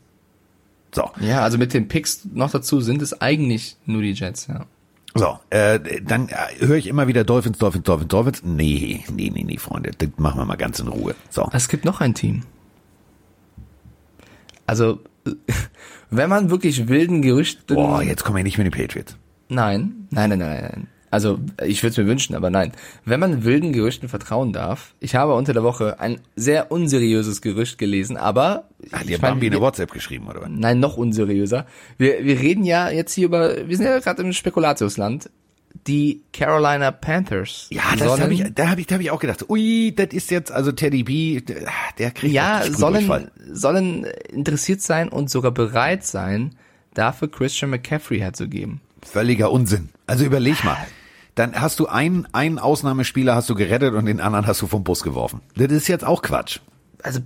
Speaker 3: So.
Speaker 4: Ja, also mit den Picks noch dazu sind es eigentlich nur die Jets, ja.
Speaker 3: So, äh, dann äh, höre ich immer wieder Dolphins, Dolphins, Dolphins, Dolphins. Nee, nee, nee, nee, Freunde, das machen wir mal ganz in Ruhe. So.
Speaker 4: Es gibt noch ein Team. Also, wenn man wirklich wilden Gerüchten...
Speaker 3: Boah, jetzt kommen wir nicht mit den Patriots.
Speaker 4: Nein, nein, nein, nein, nein. Also, ich würde es mir wünschen, aber nein. Wenn man wilden Gerüchten vertrauen darf, ich habe unter der Woche ein sehr unseriöses Gerücht gelesen, aber...
Speaker 3: Hat dir Bambi eine WhatsApp geschrieben, oder was?
Speaker 4: Nein, noch unseriöser. Wir, wir reden ja jetzt hier über, wir sind ja gerade im Spekulatiusland. Die Carolina Panthers.
Speaker 3: Ja, das habe ich, da habe ich, da habe ich auch gedacht. Ui, das ist jetzt also Teddy B, der, kriegt
Speaker 4: ja, sollen, sollen interessiert sein und sogar bereit sein, dafür Christian McCaffrey herzugeben.
Speaker 3: völliger Unsinn. Also überleg mal. Dann hast du einen, einen Ausnahmespieler hast du gerettet und den anderen hast du vom Bus geworfen. Das ist jetzt auch Quatsch.
Speaker 4: Also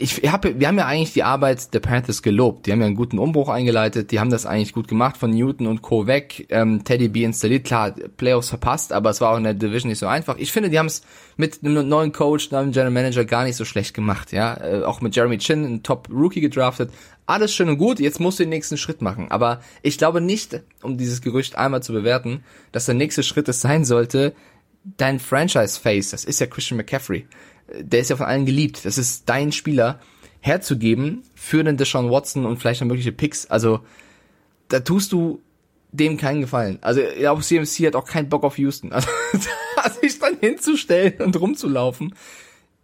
Speaker 4: ich habe, wir haben ja eigentlich die Arbeit der Panthers gelobt. Die haben ja einen guten Umbruch eingeleitet. Die haben das eigentlich gut gemacht von Newton und Co. weg. Ähm, Teddy B installiert, klar, Playoffs verpasst, aber es war auch in der Division nicht so einfach. Ich finde, die haben es mit einem neuen Coach, einem General Manager gar nicht so schlecht gemacht. Ja, äh, auch mit Jeremy Chin, einen Top Rookie gedraftet. Alles schön und gut. Jetzt musst du den nächsten Schritt machen. Aber ich glaube nicht, um dieses Gerücht einmal zu bewerten, dass der nächste Schritt es sein sollte, dein Franchise-Face, das ist ja Christian McCaffrey, der ist ja von allen geliebt. Das ist dein Spieler herzugeben für den Deshaun Watson und vielleicht noch mögliche Picks. Also da tust du dem keinen Gefallen. Also auch CMC hat auch keinen Bock auf Houston. Also sich dann hinzustellen und rumzulaufen.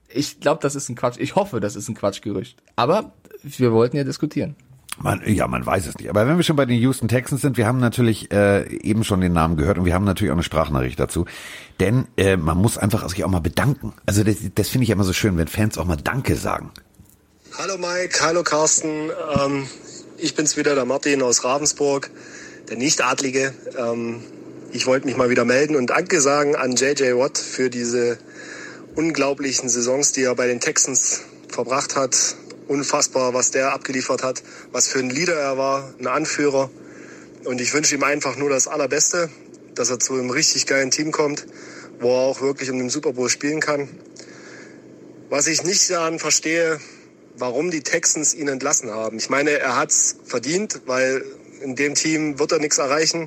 Speaker 4: Ich glaube, das ist ein Quatsch. Ich hoffe, das ist ein Quatschgerücht. Aber wir wollten ja diskutieren.
Speaker 3: Man, ja, man weiß es nicht. Aber wenn wir schon bei den Houston Texans sind, wir haben natürlich äh, eben schon den Namen gehört und wir haben natürlich auch eine Sprachnachricht dazu. Denn äh, man muss einfach sich auch mal bedanken. Also das, das finde ich immer so schön, wenn Fans auch mal Danke sagen.
Speaker 5: Hallo Mike, hallo Carsten. Ähm, ich bin's wieder, der Martin aus Ravensburg, der Nicht-Adlige. Ähm, Ich wollte mich mal wieder melden und Danke sagen an JJ Watt für diese unglaublichen Saisons, die er bei den Texans verbracht hat. Unfassbar, was der abgeliefert hat, was für ein Leader er war, ein Anführer. Und ich wünsche ihm einfach nur das Allerbeste, dass er zu einem richtig geilen Team kommt, wo er auch wirklich um den Super Bowl spielen kann. Was ich nicht daran verstehe, warum die Texans ihn entlassen haben. Ich meine, er hat's verdient, weil in dem Team wird er nichts erreichen.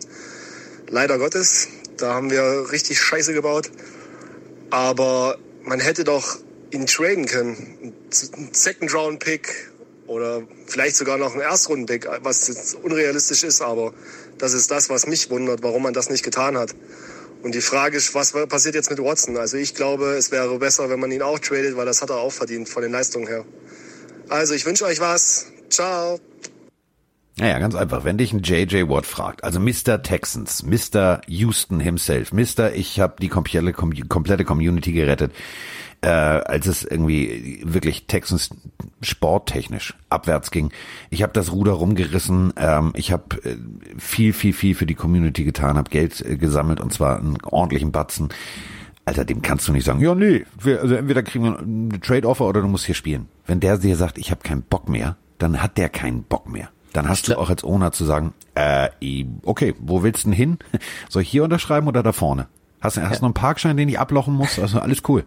Speaker 5: Leider Gottes. Da haben wir richtig Scheiße gebaut. Aber man hätte doch ihn traden können. Ein Second Round Pick oder vielleicht sogar noch ein Erstrunden-Pick, was jetzt unrealistisch ist, aber das ist das, was mich wundert, warum man das nicht getan hat. Und die Frage ist, was passiert jetzt mit Watson? Also ich glaube, es wäre besser, wenn man ihn auch tradet, weil das hat er auch verdient von den Leistungen her. Also ich wünsche euch was. Ciao.
Speaker 3: Naja, ganz einfach. Wenn dich ein JJ Watt fragt, also Mr. Texans, Mr. Houston himself, Mr. Ich habe die komplette, komplette Community gerettet, äh, als es irgendwie wirklich Texans sporttechnisch abwärts ging. Ich habe das Ruder rumgerissen, ähm, ich habe äh, viel, viel, viel für die Community getan, habe Geld äh, gesammelt und zwar einen ordentlichen Batzen. Alter, dem kannst du nicht sagen, ja nee, wir, also entweder kriegen wir eine Trade-Offer oder du musst hier spielen. Wenn der dir sagt, ich habe keinen Bock mehr, dann hat der keinen Bock mehr. Dann hast du auch als Owner zu sagen, äh, okay, wo willst du denn hin? Soll ich hier unterschreiben oder da vorne? Hast, hast ja. noch einen Parkschein, den ich ablochen muss? Also alles cool.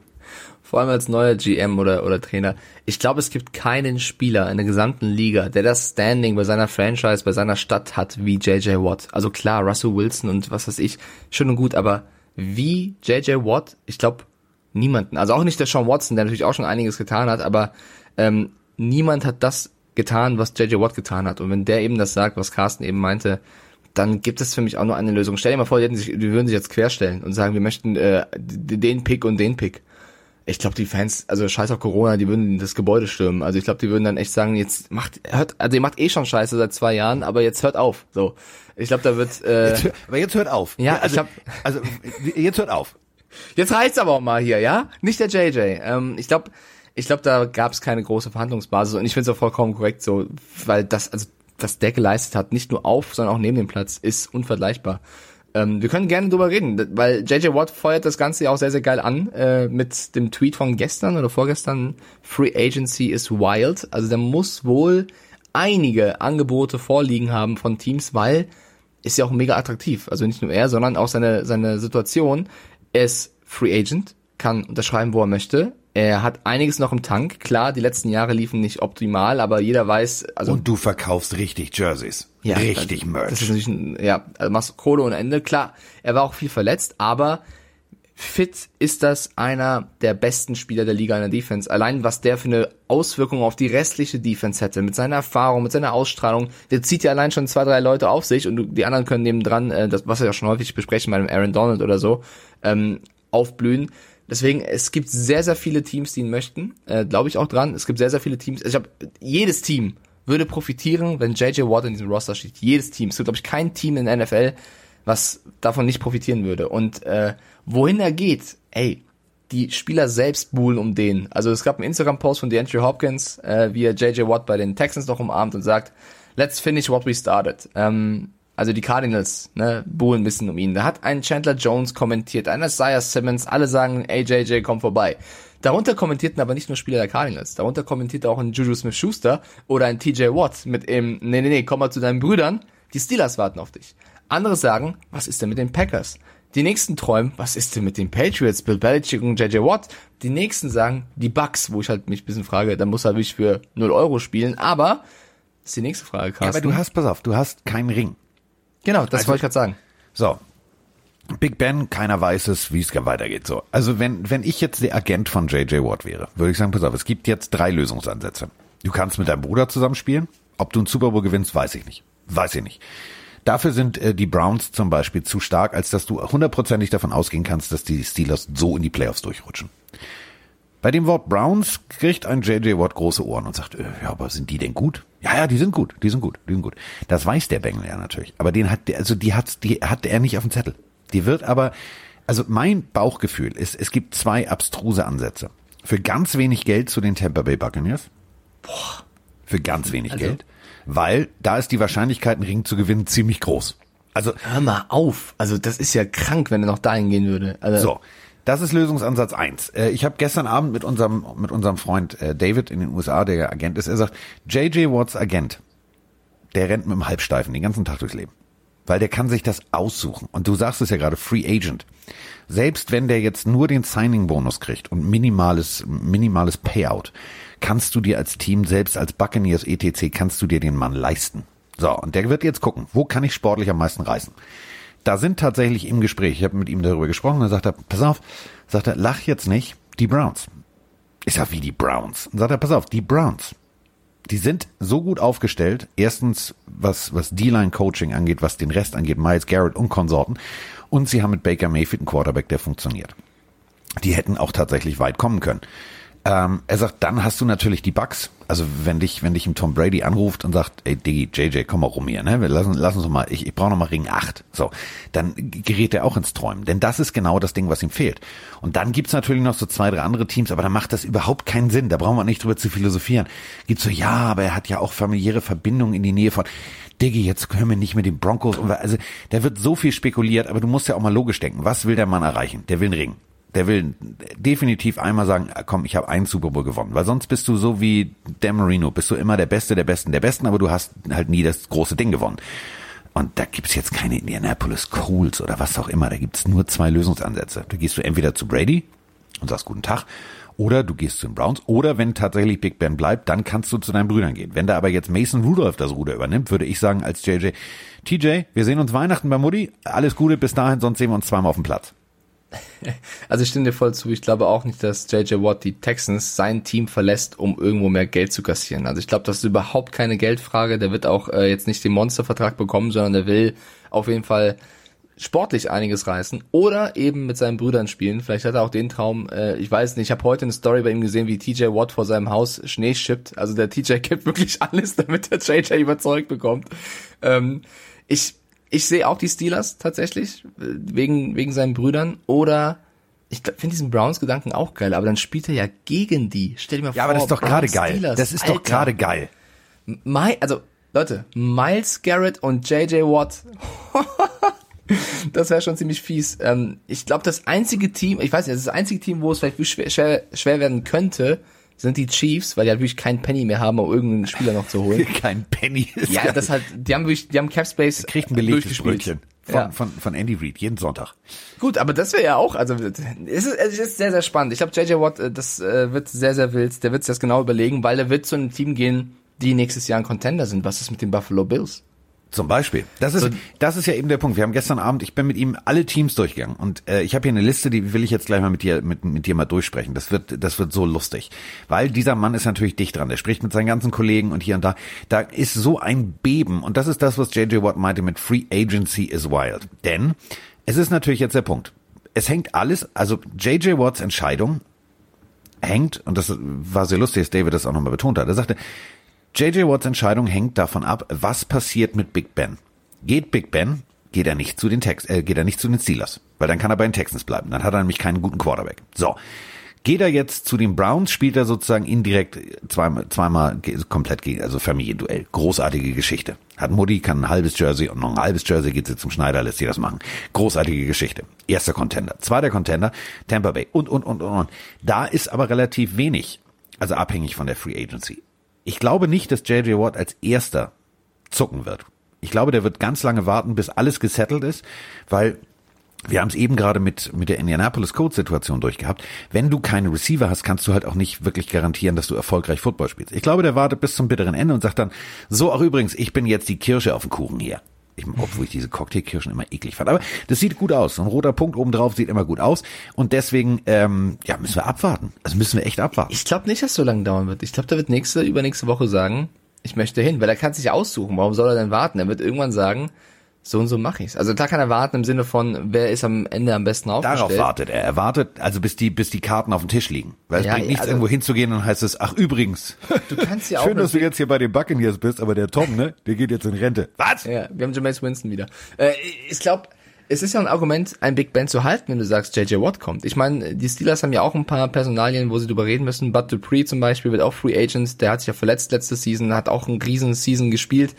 Speaker 4: Vor allem als neuer GM oder, oder Trainer. Ich glaube, es gibt keinen Spieler in der gesamten Liga, der das Standing bei seiner Franchise, bei seiner Stadt hat wie JJ Watt. Also klar, Russell Wilson und was weiß ich, schön und gut, aber wie JJ Watt, ich glaube, niemanden. Also auch nicht der Sean Watson, der natürlich auch schon einiges getan hat, aber ähm, niemand hat das getan, was JJ Watt getan hat. Und wenn der eben das sagt, was Carsten eben meinte, dann gibt es für mich auch nur eine Lösung. Stell dir mal vor, die, hätten sich, die würden sich jetzt querstellen und sagen, wir möchten äh, den Pick und den Pick. Ich glaube, die Fans, also scheiß auf Corona, die würden das Gebäude stürmen. Also ich glaube, die würden dann echt sagen, jetzt macht, hört, also ihr macht eh schon Scheiße seit zwei Jahren, aber jetzt hört auf. So, ich glaube, da wird. Äh,
Speaker 3: jetzt, aber jetzt hört auf.
Speaker 4: Ja, also, ich hab,
Speaker 3: also jetzt hört auf.
Speaker 4: Jetzt reicht's aber auch mal hier, ja? Nicht der JJ. Ähm, ich glaube, ich glaube, da gab es keine große Verhandlungsbasis und ich finde es auch vollkommen korrekt so, weil das, also was der geleistet hat, nicht nur auf, sondern auch neben dem Platz, ist unvergleichbar. Ähm, wir können gerne drüber reden, weil JJ Watt feuert das Ganze ja auch sehr, sehr geil an äh, mit dem Tweet von gestern oder vorgestern, Free Agency is wild. Also der muss wohl einige Angebote vorliegen haben von Teams, weil ist ja auch mega attraktiv. Also nicht nur er, sondern auch seine, seine Situation. Er ist Free Agent, kann unterschreiben, wo er möchte. Er hat einiges noch im Tank. Klar, die letzten Jahre liefen nicht optimal, aber jeder weiß, also.
Speaker 3: Und du verkaufst richtig Jerseys. Ja, richtig
Speaker 4: also,
Speaker 3: Merch.
Speaker 4: Das ist natürlich ein, ja, also machst Kohle und Ende. Klar, er war auch viel verletzt, aber fit ist das einer der besten Spieler der Liga in der Defense. Allein was der für eine Auswirkung auf die restliche Defense hätte, mit seiner Erfahrung, mit seiner Ausstrahlung, der zieht ja allein schon zwei, drei Leute auf sich und die anderen können neben dran, äh, das, was wir ja schon häufig besprechen bei einem Aaron Donald oder so, ähm, aufblühen. Deswegen, es gibt sehr, sehr viele Teams, die ihn möchten. Äh, Glaube ich auch dran. Es gibt sehr, sehr viele Teams. Ich habe jedes Team würde profitieren, wenn JJ Watt in diesem Roster steht. Jedes Team. Es gibt, glaube ich, kein Team in der NFL, was davon nicht profitieren würde. Und äh, wohin er geht, ey, die Spieler selbst buhlen um den. Also es gab einen Instagram-Post von DeAndre Hopkins, äh, wie er JJ Watt bei den Texans noch umarmt und sagt, let's finish what we started. Ähm, also die Cardinals, ne, buhlen ein bisschen um ihn. Da hat ein Chandler Jones kommentiert, einer Isaiah Simmons, alle sagen, ey JJ, komm vorbei. Darunter kommentierten aber nicht nur Spieler der Cardinals, darunter kommentierte auch ein Juju Smith-Schuster oder ein TJ Watt mit dem, nee, nee, nee, komm mal zu deinen Brüdern, die Steelers warten auf dich. Andere sagen, was ist denn mit den Packers? Die nächsten träumen, was ist denn mit den Patriots, Bill Belichick und JJ Watt? Die nächsten sagen, die Bucks, wo ich halt mich ein bisschen frage, da muss er wirklich für 0 Euro spielen, aber, das ist die nächste Frage, Carsten.
Speaker 3: Ja, aber du hast, pass auf, du hast keinen Ring.
Speaker 4: Genau, das also, wollte ich gerade sagen.
Speaker 3: So. Big Ben, keiner weiß es, wie es weitergeht. So. Also wenn, wenn ich jetzt der Agent von JJ Watt wäre, würde ich sagen, pass auf, es gibt jetzt drei Lösungsansätze. Du kannst mit deinem Bruder zusammenspielen. Ob du einen Super Bowl gewinnst, weiß ich nicht. Weiß ich nicht. Dafür sind äh, die Browns zum Beispiel zu stark, als dass du hundertprozentig davon ausgehen kannst, dass die Steelers so in die Playoffs durchrutschen. Bei dem Wort Browns kriegt ein JJ Watt große Ohren und sagt, äh, ja, aber sind die denn gut? Ja, ja, die sind gut, die sind gut, die sind gut. Das weiß der Bengel ja natürlich. Aber den hat der, also die hat, die hat er nicht auf dem Zettel. Die wird aber, also mein Bauchgefühl ist, es gibt zwei abstruse Ansätze. Für ganz wenig Geld zu den Tampa Bay Buccaneers. Boah. Für ganz wenig also. Geld. Weil da ist die Wahrscheinlichkeit, einen Ring zu gewinnen, ziemlich groß. Also
Speaker 4: Hör mal auf. Also das ist ja krank, wenn er noch dahin gehen würde. Also,
Speaker 3: So, das ist Lösungsansatz eins. Äh, Ich habe gestern Abend mit unserem mit unserem Freund äh, David in den USA, der Agent ist, er sagt, JJ Watts Agent, der rennt mit dem Halbsteifen den ganzen Tag durchs Leben. Weil der kann sich das aussuchen. Und du sagst es ja gerade, Free Agent. Selbst wenn der jetzt nur den Signing-Bonus kriegt und minimales, minimales Payout, kannst du dir als Team, selbst als Buccaneers ETC, kannst du dir den Mann leisten. So, und der wird jetzt gucken, wo kann ich sportlich am meisten reißen? Da sind tatsächlich im Gespräch, ich habe mit ihm darüber gesprochen, dann sagt er, pass auf, sagt er, lach jetzt nicht, die Browns. Ich sag, wie die Browns? Dann sagt er, pass auf, die Browns. Die sind so gut aufgestellt, erstens, was, was D-Line-Coaching angeht, was den Rest angeht, Miles Garrett und Konsorten. Und sie haben mit Baker Mayfield einen Quarterback, der funktioniert. Die hätten auch tatsächlich weit kommen können. Ähm, er sagt, dann hast du natürlich die Bugs. Also wenn dich, wenn dich ein Tom Brady anruft und sagt, ey Diggi, JJ, komm mal rum hier, ne? Wir lassen, lass uns mal, ich, ich brauche noch mal Ring 8. So, dann gerät er auch ins Träumen. Denn das ist genau das Ding, was ihm fehlt. Und dann gibt's natürlich noch so zwei, drei andere Teams, aber da macht das überhaupt keinen Sinn. Da brauchen wir nicht drüber zu philosophieren. Gibt's so, ja, aber er hat ja auch familiäre Verbindungen in die Nähe von. Diggi, jetzt können wir nicht mit den Broncos. Also da wird so viel spekuliert, aber du musst ja auch mal logisch denken. Was will der Mann erreichen? Der will einen Ring. Der will definitiv einmal sagen, ah, komm, ich habe einen Super Bowl gewonnen, weil sonst bist du so wie Dan Marino, bist du immer der Beste, der Besten, der Besten, aber du hast halt nie das große Ding gewonnen. Und da gibt's jetzt keine Indianapolis Colts oder was auch immer, da gibt's nur zwei Lösungsansätze. Da gehst du entweder zu Brady und sagst guten Tag, oder du gehst zu den Browns, oder wenn tatsächlich Big Ben bleibt, dann kannst du zu deinen Brüdern gehen. Wenn da aber jetzt Mason Rudolph das Ruder übernimmt, würde ich sagen als JJ, TJ, wir sehen uns Weihnachten bei Mutti, alles Gute bis dahin, sonst sehen wir uns zweimal auf dem Platz.
Speaker 4: also ich stimme dir voll zu. Ich glaube auch nicht, dass JJ Watt die Texans sein Team verlässt, um irgendwo mehr Geld zu kassieren. Also ich glaube, das ist überhaupt keine Geldfrage. Der wird auch äh, jetzt nicht den Monstervertrag bekommen, sondern der will auf jeden Fall sportlich einiges reißen oder eben mit seinen Brüdern spielen. Vielleicht hat er auch den Traum, äh, ich weiß nicht, ich habe heute eine Story bei ihm gesehen, wie TJ Watt vor seinem Haus Schnee schippt. Also der TJ gibt wirklich alles, damit der JJ überzeugt bekommt. Ähm, ich ich sehe auch die Steelers tatsächlich, äh, wegen, wegen seinen Brüdern. Oder ich finde diesen Browns-Gedanken auch geil, aber dann spielt er ja gegen die. Stell dir mal
Speaker 3: Ja,
Speaker 4: vor.
Speaker 3: aber das ist doch gerade geil.
Speaker 4: Steelers.
Speaker 3: Das ist doch
Speaker 4: Alter.
Speaker 3: gerade geil.
Speaker 4: My, also, Leute, Miles Garrett und JJ Watt. das wäre schon ziemlich fies. Ähm, ich glaube, das einzige Team, ich weiß nicht, das, ist das einzige Team, wo es vielleicht schwer, schwer, schwer werden könnte, sind die Chiefs, weil die natürlich keinen Penny mehr haben, um irgendeinen Spieler noch zu holen.
Speaker 3: Kein Penny.
Speaker 4: Ja, das halt, die haben wirklich, die haben Cap Space
Speaker 3: kriegt ein belegtes. Brötchen von,
Speaker 4: Ja.
Speaker 3: von, von Andy Reid jeden Sonntag.
Speaker 4: Gut, aber das wäre ja auch, also es ist, es ist sehr, sehr spannend. Ich glaube, JJ Watt, äh, das äh, wird sehr, sehr wild. Der wird sich das genau überlegen, weil er wird zu einem Team gehen, die nächstes Jahr ein Contender sind. Was ist mit den Buffalo Bills?
Speaker 3: Zum Beispiel. Das ist, das ist ja eben der Punkt. Wir haben gestern Abend, ich bin mit ihm alle Teams durchgegangen und äh, ich habe hier eine Liste, die will ich jetzt gleich mal mit dir, mit, mit dir mal durchsprechen. Das wird, das wird so lustig, weil dieser Mann ist natürlich dicht dran. Der spricht mit seinen ganzen Kollegen und hier und da. Da ist so ein Beben und das ist das, was JJ Watt meinte mit Free Agency is wild. Denn es ist natürlich jetzt der Punkt. Es hängt alles, also JJ Watts Entscheidung hängt, und das war sehr lustig, dass David das auch nochmal betont hat, er sagte, JJ Watts Entscheidung hängt davon ab, was passiert mit Big Ben. Geht Big Ben, geht er nicht zu den Tex äh, geht er nicht zu den Steelers, weil dann kann er bei den Texans bleiben. Dann hat er nämlich keinen guten Quarterback. So. Geht er jetzt zu den Browns, spielt er sozusagen indirekt zweimal, zweimal ge- komplett gegen, also Familienduell. Großartige Geschichte. Hat Mutti, kann ein halbes Jersey und noch ein halbes Jersey, geht sie zum Schneider, lässt sie das machen. Großartige Geschichte. Erster Contender. Zweiter Contender, Tampa Bay und, und, und, und, und. Da ist aber relativ wenig, also abhängig von der Free Agency. Ich glaube nicht, dass JJ Watt als erster zucken wird. Ich glaube, der wird ganz lange warten, bis alles gesettelt ist, weil wir haben es eben gerade mit, mit der Indianapolis Code Situation durchgehabt. Wenn du keine Receiver hast, kannst du halt auch nicht wirklich garantieren, dass du erfolgreich Football spielst. Ich glaube, der wartet bis zum bitteren Ende und sagt dann, so, auch übrigens, ich bin jetzt die Kirsche auf dem Kuchen hier. Ich, obwohl ich diese Cocktailkirschen immer eklig fand. Aber das sieht gut aus. Ein roter Punkt oben drauf sieht immer gut aus. Und deswegen, ähm, ja, müssen wir abwarten. Also müssen wir echt abwarten.
Speaker 4: Ich glaube nicht, dass es so lange dauern wird. Ich glaube, der wird nächste, übernächste Woche sagen, ich möchte hin, weil er kann sich aussuchen. Warum soll er denn warten? Er wird irgendwann sagen, so und so mache ich's. Also klar kann er warten im Sinne von, wer ist am Ende am besten aufgestellt.
Speaker 3: Darauf wartet er. Er wartet, also bis die, bis die Karten auf dem Tisch liegen. Weil es
Speaker 4: Ja,
Speaker 3: bringt nichts,
Speaker 4: also-
Speaker 3: irgendwo hinzugehen und heißt es, ach übrigens.
Speaker 4: Du kannst ja auch
Speaker 3: Schön, dass du jetzt hier bei den Buccaneers bist, aber der Tom, ne, der geht jetzt in Rente. Was?
Speaker 4: Ja, wir haben Jameis Winston wieder. Äh, ich glaube, es ist ja ein Argument, ein Big Ben zu halten, wenn du sagst, JJ Watt kommt. Ich meine, die Steelers haben ja auch ein paar Personalien, wo sie drüber reden müssen. Bud Dupree zum Beispiel wird auch Free Agent, der hat sich ja verletzt letzte Season, hat auch einen riesen Season gespielt.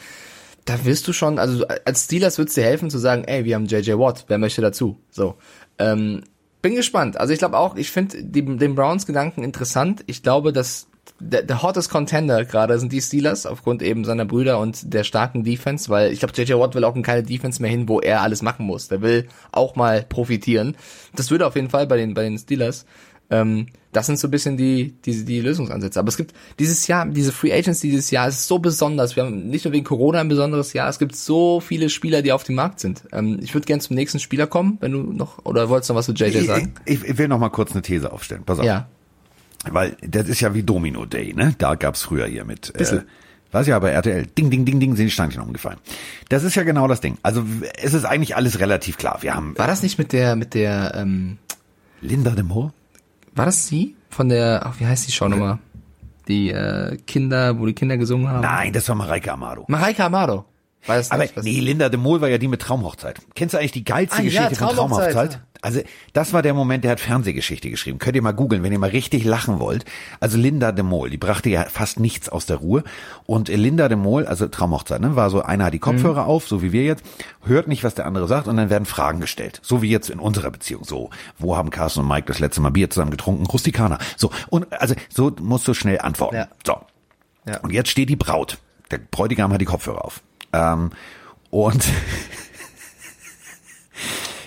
Speaker 4: Da wirst du schon, also als Steelers würdest dir helfen zu sagen, ey, wir haben JJ Watt, wer möchte dazu? So. Ähm, bin gespannt. Also ich glaube auch, ich finde den Browns Gedanken interessant. Ich glaube, dass der, der hottest Contender gerade sind die Steelers aufgrund eben seiner Brüder und der starken Defense, weil ich glaube, JJ Watt will auch in keine Defense mehr hin, wo er alles machen muss. Der will auch mal profitieren. Das würde auf jeden Fall bei den bei den Steelers. Ähm, das sind so ein bisschen die, die, die Lösungsansätze. Aber es gibt dieses Jahr, diese Free Agents dieses Jahr ist so besonders. Wir haben nicht nur wegen Corona ein besonderes Jahr, es gibt so viele Spieler, die auf dem Markt sind. Ähm, ich würde gerne zum nächsten Spieler kommen, wenn du noch, oder wolltest du noch was zu JJ sagen?
Speaker 3: Ich, ich will noch mal kurz eine These aufstellen. Pass auf.
Speaker 4: Ja.
Speaker 3: Weil das ist ja wie Domino Day, ne? Da gab's früher hier mit. Äh,
Speaker 4: Bisschen.
Speaker 3: was ja bei RTL, ding, ding, ding, ding, sind die Steinchen umgefallen. Das ist ja genau das Ding. Also es ist eigentlich alles relativ klar. Wir haben
Speaker 4: War das nicht mit der, mit der, ähm,
Speaker 3: Linda de Moor.
Speaker 4: War das sie? Von der, ach, wie heißt die Show nochmal? Die äh, Kinder, wo die Kinder gesungen haben?
Speaker 3: Nein, das war Mareike Amado.
Speaker 4: Mareike Amado. War das
Speaker 3: Aber
Speaker 4: nicht? Was-
Speaker 3: nee, Linda de Mol war ja die mit Traumhochzeit. Kennst du eigentlich die geilste
Speaker 4: Ah, ja,
Speaker 3: Geschichte von
Speaker 4: Traumhochzeit,
Speaker 3: Traumhochzeit? Also das war der Moment, der hat Fernsehgeschichte geschrieben. Könnt ihr mal googeln, wenn ihr mal richtig lachen wollt. Also Linda de Mol, die brachte ja fast nichts aus der Ruhe. Und Linda de Mol, also Traumhochzeit, ne, war so, einer hat die
Speaker 4: Mhm.
Speaker 3: Kopfhörer auf, so wie wir jetzt, hört nicht, was der andere sagt und dann werden Fragen gestellt. So wie jetzt in unserer Beziehung. So, wo haben Carsten und Mike das letzte Mal Bier zusammen getrunken? Rustikaner. So, und also so musst du schnell antworten.
Speaker 4: Ja.
Speaker 3: So.
Speaker 4: Ja.
Speaker 3: Und jetzt steht die Braut. Der Bräutigam hat die Kopfhörer auf. Ähm, und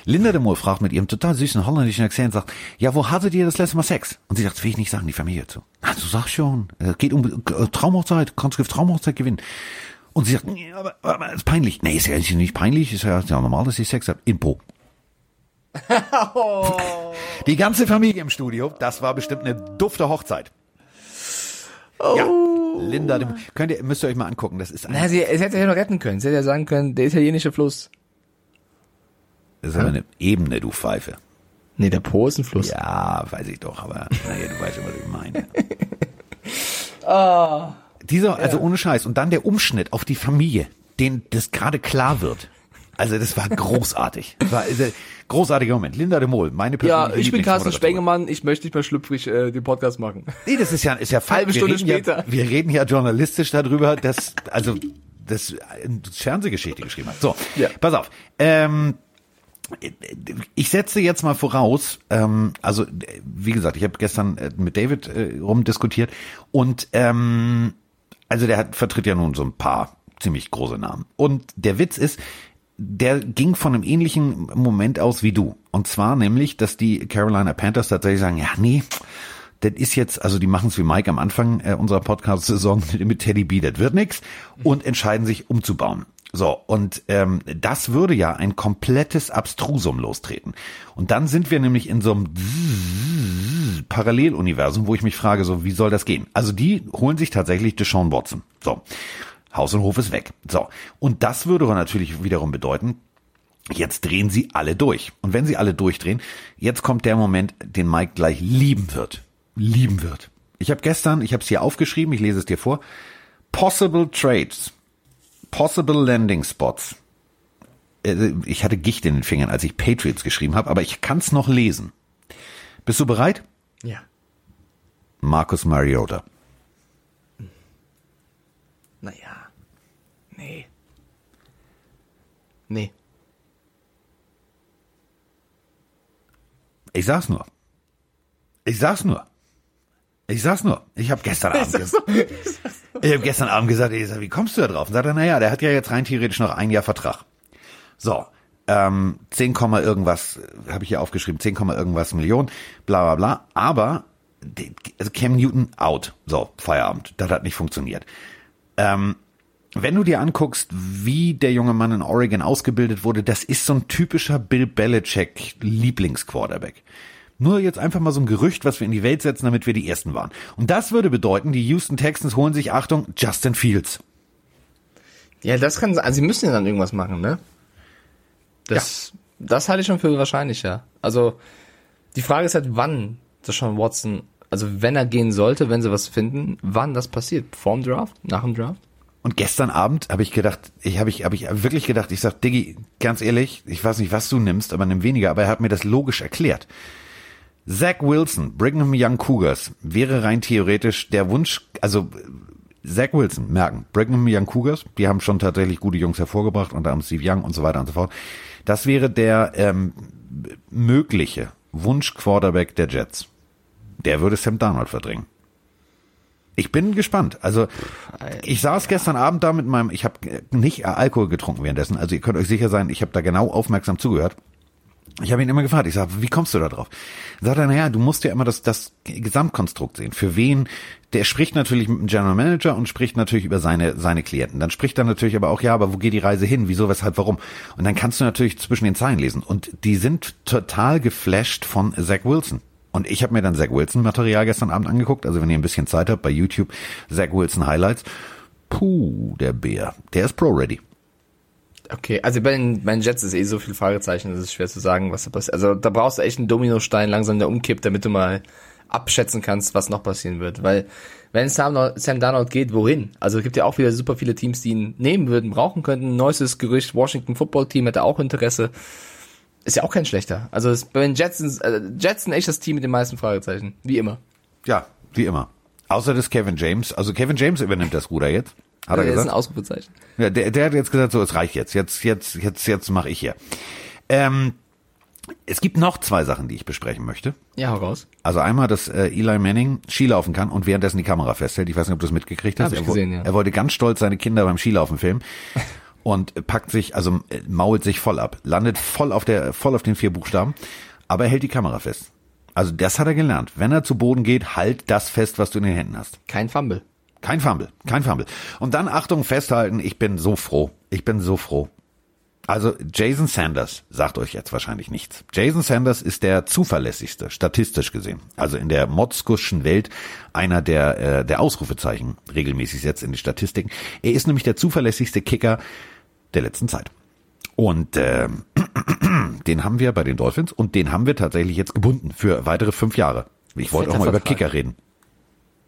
Speaker 3: Linda de Mol fragt mit ihrem total süßen holländischen Akzent, sagt, ja, wo hattet ihr das letzte Mal Sex? Und sie sagt, das will ich nicht sagen, die Familie zu. Na, du sagst schon, es geht um äh, Traumhochzeit, kannst du Traumhochzeit gewinnen. Und sie sagt, nee, aber, aber ist peinlich. Nee, ist ja nicht peinlich, ist ja, ist ja normal, dass ich Sex habe. In Po. Die ganze Familie im Studio, das war bestimmt eine dufte Hochzeit. Ja, Linda, könnt ihr, müsst ihr euch mal angucken, das ist, ein,
Speaker 4: Na, sie, es hätte ja noch retten können. Sie hätte ja sagen können, der italienische Fluss.
Speaker 3: Das ist aber eine Ebene, du Pfeife.
Speaker 4: Nee, der Po ist ein Fluss.
Speaker 3: Ja, weiß ich doch, aber naja, du weißt schon, was ich meine. Dieser, also ohne Scheiß. Und dann der Umschnitt auf die Familie, den das gerade klar wird. Also das war großartig. Das war also, großartiger Moment. Linda de Mol, meine
Speaker 4: Ja,
Speaker 3: persönliche
Speaker 4: ich bin Carsten. Spengemann, ich möchte nicht mehr schlüpfrig äh, den Podcast machen.
Speaker 3: Nee, das ist ja, ist ja Fakt.
Speaker 4: Halbe
Speaker 3: Wir
Speaker 4: Stunde
Speaker 3: reden
Speaker 4: später.
Speaker 3: Ja, wir reden ja journalistisch darüber, dass, also, das eine Fernsehgeschichte geschrieben hat. So,
Speaker 4: Ja.
Speaker 3: pass auf. Ähm, ich setze jetzt mal voraus, ähm, also wie gesagt, ich habe gestern äh, mit David äh, rumdiskutiert und ähm, also der hat, vertritt ja nun so ein paar ziemlich große Namen. Und der Witz ist, der ging von einem ähnlichen Moment aus wie du. Und zwar nämlich, dass die Carolina Panthers tatsächlich sagen, ja, nee, das ist jetzt, also die machen es wie Mike am Anfang äh, unserer Podcast-Saison mit Teddy B, das wird nix und entscheiden sich umzubauen. So, und ähm, das würde ja ein komplettes Abstrusum lostreten. Und dann sind wir nämlich in so einem Paralleluniversum, wo ich mich frage, so, wie soll das gehen? Also die holen sich tatsächlich Deshaun Watson. So, Haus und Hof ist weg. So, und das würde natürlich wiederum bedeuten, Jetzt drehen sie alle durch. Und wenn sie alle durchdrehen, jetzt kommt der Moment, den Mike gleich lieben wird. Lieben wird. Ich habe gestern, ich habe es hier aufgeschrieben, ich lese es dir vor. Possible Trades. Possible Landing Spots. Äh, Ich hatte Gicht in den Fingern, als ich Patriots geschrieben habe, aber ich kann es noch lesen. Bist du bereit?
Speaker 4: Ja.
Speaker 3: Marcus Mariota.
Speaker 4: Naja. Nee. Nee.
Speaker 3: Ich sag's nur. Ich sag's nur. Ich sag's nur. Ich habe gestern Abend gesagt. Ich habe gestern Abend gesagt, ich sag, wie kommst du da drauf? Und sagt er, naja, der hat ja jetzt rein theoretisch noch ein Jahr Vertrag. So, ähm, 10, Komma irgendwas, habe ich hier aufgeschrieben, 10, Komma irgendwas Millionen, bla bla bla. Aber also Cam Newton out. So, Feierabend. Das hat nicht funktioniert. Ähm, wenn du dir anguckst, wie der junge Mann in Oregon ausgebildet wurde, das ist so ein typischer Bill Belichick Lieblingsquarterback. Nur jetzt einfach mal so ein Gerücht, was wir in die Welt setzen, damit wir die Ersten waren. Und das würde bedeuten, die Houston Texans holen sich, Achtung, Justin Fields.
Speaker 4: Ja, das kann also sie müssen ja dann irgendwas machen, ne? Das, das halte ich schon für wahrscheinlich, ja. Also, die Frage ist halt, wann Deshaun Watson, also wenn er gehen sollte, wenn sie was finden, wann das passiert. Vorm Draft? Nach dem Draft?
Speaker 3: Und gestern Abend habe ich gedacht, ich habe ich, hab ich wirklich gedacht, ich sag, Diggi, ganz ehrlich, ich weiß nicht, was du nimmst, aber nimm weniger, aber er hat mir das logisch erklärt. Zach Wilson, Brigham Young Cougars, wäre rein theoretisch der Wunsch, also Zach Wilson merken, Brigham Young Cougars, die haben schon tatsächlich gute Jungs hervorgebracht, unter anderem Steve Young und so weiter und so fort. Das wäre der ähm, mögliche Wunsch-Quarterback der Jets. Der würde Sam Darnold verdrängen. Ich bin gespannt. Also ich saß gestern Abend da mit meinem, ich habe nicht Alkohol getrunken währenddessen, also ihr könnt euch sicher sein, ich habe da genau aufmerksam zugehört. Ich habe ihn immer gefragt, ich sage, wie kommst du da drauf? Sagt er, naja, du musst ja immer das, das Gesamtkonstrukt sehen. Für wen? Der spricht natürlich mit dem General Manager und spricht natürlich über seine, seine Klienten. Dann spricht er natürlich aber auch, ja, aber wo geht die Reise hin? Wieso, weshalb, warum? Und dann kannst du natürlich zwischen den Zeilen lesen. Und die sind total geflasht von Zach Wilson. Und ich habe mir dann Zach Wilson Material gestern Abend angeguckt. Also wenn ihr ein bisschen Zeit habt bei YouTube, Zach Wilson Highlights. Puh, der Bär. Der ist pro-ready.
Speaker 4: Okay, also bei den, bei den Jets ist eh so viel Fragezeichen, es ist schwer zu sagen, was da passiert. Also da brauchst du echt einen Dominostein langsam, der umkippt, damit du mal abschätzen kannst, was noch passieren wird. Weil wenn Sam, Sam Darnold geht, wohin? Also es gibt ja auch wieder super viele Teams, die ihn nehmen würden, brauchen könnten. Neuestes Gerücht, Washington Football Team hätte auch Interesse. Ist ja auch kein schlechter. Also es, bei den Jets, äh, Jets sind echt das Team mit den meisten Fragezeichen. Wie immer.
Speaker 3: Ja, wie immer. Außer das Kevin James. Also Kevin James übernimmt das Ruder jetzt. Hat er
Speaker 4: das
Speaker 3: gesagt?
Speaker 4: ist ein Ausrufezeichen.
Speaker 3: Ja, der, der hat jetzt gesagt, so, es reicht jetzt. Jetzt, jetzt, jetzt, jetzt mache ich hier. Ähm, es gibt noch zwei Sachen, die ich besprechen möchte.
Speaker 4: Ja, hau raus.
Speaker 3: Also einmal, dass äh, Eli Manning Skilaufen kann und währenddessen die Kamera festhält. Ich weiß nicht, ob du das mitgekriegt hast.
Speaker 4: Hab ich
Speaker 3: er,
Speaker 4: gesehen, ja.
Speaker 3: er wollte ganz stolz seine Kinder beim Skilaufen filmen und packt sich, also äh, mault sich voll ab, landet voll auf der, voll auf den vier Buchstaben, aber er hält die Kamera fest. Also das hat er gelernt. Wenn er zu Boden geht, halt das fest, was du in den Händen hast.
Speaker 4: Kein Fumble.
Speaker 3: Kein Fumble, kein Fumble. Und dann Achtung, festhalten, ich bin so froh. Ich bin so froh. Also Jason Sanders sagt euch jetzt wahrscheinlich nichts. Jason Sanders ist der zuverlässigste, statistisch gesehen. Also in der Motzkuschen Welt einer der, äh, der Ausrufezeichen regelmäßig setzt in die Statistiken. Er ist nämlich der zuverlässigste Kicker der letzten Zeit. Und äh, den haben wir bei den Dolphins und den haben wir tatsächlich jetzt gebunden für weitere fünf Jahre. Ich wollte auch mal über. Kicker reden.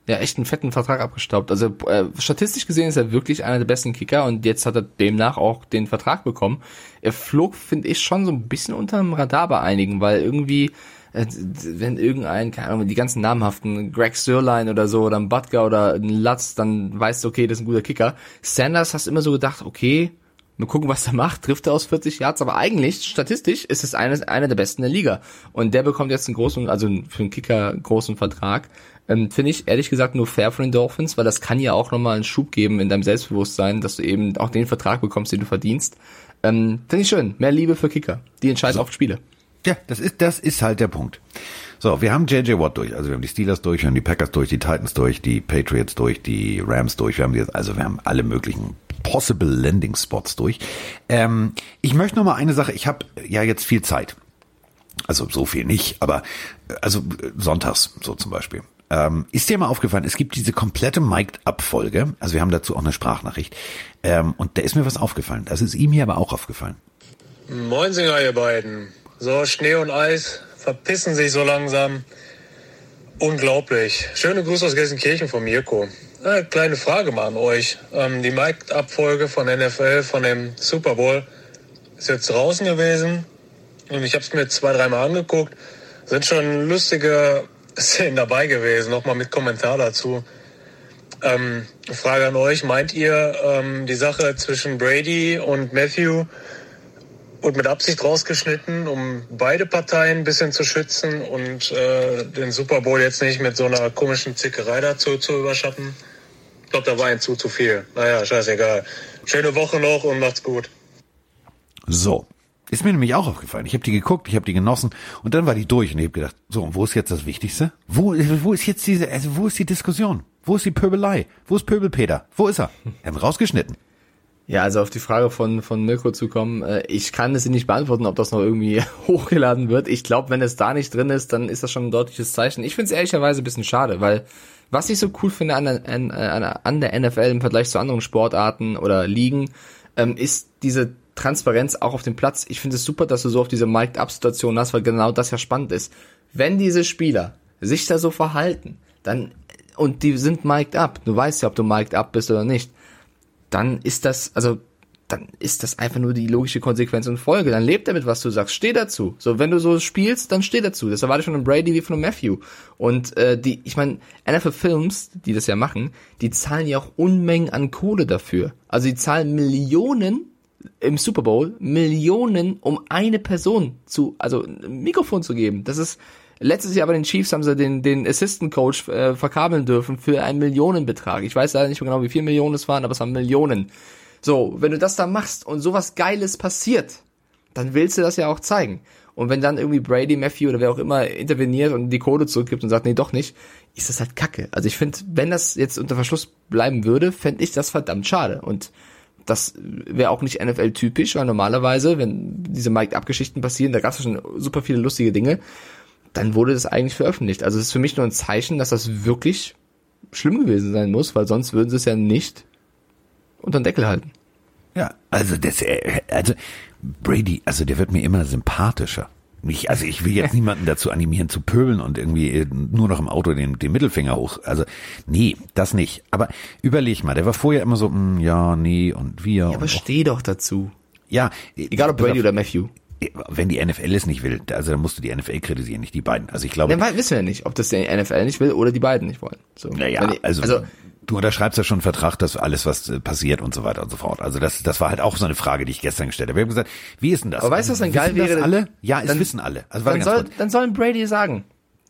Speaker 4: Ja, echt einen fetten Vertrag abgestaubt. Also äh, statistisch gesehen ist er wirklich einer der besten Kicker und jetzt hat er demnach auch den Vertrag bekommen. Er flog, finde ich, schon so ein bisschen unter dem Radar bei einigen, weil irgendwie, äh, wenn irgendein, keine Ahnung, die ganzen namhaften, Greg Sirline oder so, oder ein Butker oder ein Lutz, dann weißt du, okay, das ist ein guter Kicker. Sanders hast immer so gedacht, okay, mal gucken, was er macht, trifft er aus 40 Yards, aber eigentlich, statistisch, ist es eines, einer der besten der Liga. Und der bekommt jetzt einen großen, also für einen Kicker großen Vertrag. Ähm, Finde ich ehrlich gesagt nur fair von den Dolphins, weil das kann ja auch nochmal einen Schub geben in deinem Selbstbewusstsein, dass du eben auch den Vertrag bekommst, den du verdienst. Ähm, Finde ich schön. Mehr Liebe für Kicker. Die entscheiden oft Spiele.
Speaker 3: Ja, das ist, das ist halt der Punkt. So, wir haben JJ Watt durch. Also wir haben die Steelers durch, wir haben die Packers durch, die Titans durch, die Patriots durch, die Rams durch. Wir haben jetzt, also wir haben alle möglichen possible Landing Spots durch. Ähm, ich möchte noch mal eine Sache. Ich habe ja jetzt viel Zeit. Also so viel nicht, aber äh, also äh, sonntags so zum Beispiel. Ähm, ist dir mal aufgefallen, es gibt diese komplette Mic'd-Up-Folge, also wir haben dazu auch eine Sprachnachricht, ähm, und da ist mir was aufgefallen. Das ist ihm hier aber auch aufgefallen.
Speaker 6: Moinsinger, ihr beiden. So, Schnee und Eis verpissen sich so langsam. Unglaublich. Schöne Grüße aus Gelsenkirchen von Mirko. Äh, kleine Frage mal an euch. Ähm, die Mike-Abfolge von NFL, von dem Super Bowl, ist jetzt draußen gewesen. Und ich habe es mir zwei, dreimal angeguckt. Sind schon lustige Szenen dabei gewesen. Nochmal mit Kommentar dazu. Ähm, Frage an euch. Meint ihr, ähm, die Sache zwischen Brady und Matthew und mit Absicht rausgeschnitten, um beide Parteien ein bisschen zu schützen und äh, den Super Bowl jetzt nicht mit so einer komischen Zickerei dazu zu überschatten. Ich glaube, da war ein zu zu viel. Naja, scheißegal. Schöne Woche noch und macht's gut.
Speaker 3: So. Ist mir nämlich auch aufgefallen. Ich habe die geguckt, ich habe die genossen und dann war die durch und ich habe gedacht, so, und wo ist jetzt das Wichtigste? Wo, wo ist jetzt diese, also wo ist die Diskussion? Wo ist die Pöbelei? Wo ist Pöbelpeter? Wo ist er? Er hat rausgeschnitten.
Speaker 4: Ja, also auf die Frage von, von Mirko zu kommen, äh, ich kann es nicht beantworten, ob das noch irgendwie hochgeladen wird. Ich glaube, wenn es da nicht drin ist, dann ist das schon ein deutliches Zeichen. Ich finde es ehrlicherweise ein bisschen schade, weil was ich so cool finde an der, an, an der NFL im Vergleich zu anderen Sportarten oder Ligen, ähm, ist diese Transparenz auch auf dem Platz. Ich finde es super, dass du so auf diese Mic'd-Up-Situation hast, weil genau das ja spannend ist. Wenn diese Spieler sich da so verhalten, dann, und die sind mic'd up, du weißt ja, ob du mic'd up bist oder nicht, dann ist das, also dann ist das einfach nur die logische Konsequenz und Folge. Dann lebt damit, was du sagst. Steh dazu. So, wenn du so spielst, dann steh dazu. Das erwarte ich von einem Brady wie von einem Matthew. Und äh, die, ich meine, NFL Films, die das ja machen, die zahlen ja auch Unmengen an Kohle dafür. Also die zahlen Millionen im Super Bowl, Millionen, um eine Person zu, also ein Mikrofon zu geben. Das ist Letztes Jahr bei den Chiefs haben sie den, den Assistant Coach äh, verkabeln dürfen für einen Millionenbetrag. Ich weiß leider nicht mehr genau, wie viel Millionen es waren, aber es waren Millionen. So, wenn du das da machst und sowas Geiles passiert, dann willst du das ja auch zeigen. Und wenn dann irgendwie Brady, Matthew oder wer auch immer interveniert und die Code zurückgibt und sagt, nee, doch nicht, ist das halt kacke. Also ich finde, wenn das jetzt unter Verschluss bleiben würde, fände ich das verdammt schade. Und das wäre auch nicht NFL-typisch, weil normalerweise, wenn diese Mike-Up-Geschichten passieren, da gab es schon super viele lustige Dinge, dann wurde das eigentlich veröffentlicht. Also es ist für mich nur ein Zeichen, dass das wirklich schlimm gewesen sein muss, weil sonst würden sie es ja nicht unter den Deckel halten.
Speaker 3: Ja, also das, äh, also Brady, also der wird mir immer sympathischer. Ich, also ich will jetzt niemanden dazu animieren zu pöbeln und irgendwie äh, nur noch im Auto den, den Mittelfinger hoch. Also nee, das nicht. Aber überleg mal, der war vorher immer so, mh, ja, nee und wir.
Speaker 4: Ja,
Speaker 3: und
Speaker 4: aber steh doch dazu.
Speaker 3: ja,
Speaker 4: Egal ob Brady oder Matthew.
Speaker 3: wenn die NFL es nicht will, also dann musst du die NFL kritisieren, nicht die beiden. Also ich glaube,
Speaker 4: Dann wissen wir ja nicht, ob das der NFL nicht will oder die beiden nicht wollen. So.
Speaker 3: Naja,
Speaker 4: die-
Speaker 3: also,
Speaker 4: also
Speaker 3: du unterschreibst ja schon einen Vertrag, dass alles, was äh, passiert und so weiter und so fort. Also das, das war halt auch so eine Frage, die ich gestern gestellt habe. Wir haben gesagt, wie ist denn das?
Speaker 4: Aber weißt du, was
Speaker 3: Wissen
Speaker 4: geil
Speaker 3: das
Speaker 4: wäre?
Speaker 3: alle? Ja, es
Speaker 4: Dann-
Speaker 3: wissen alle. Also
Speaker 4: dann, soll, dann sollen Brady sagen,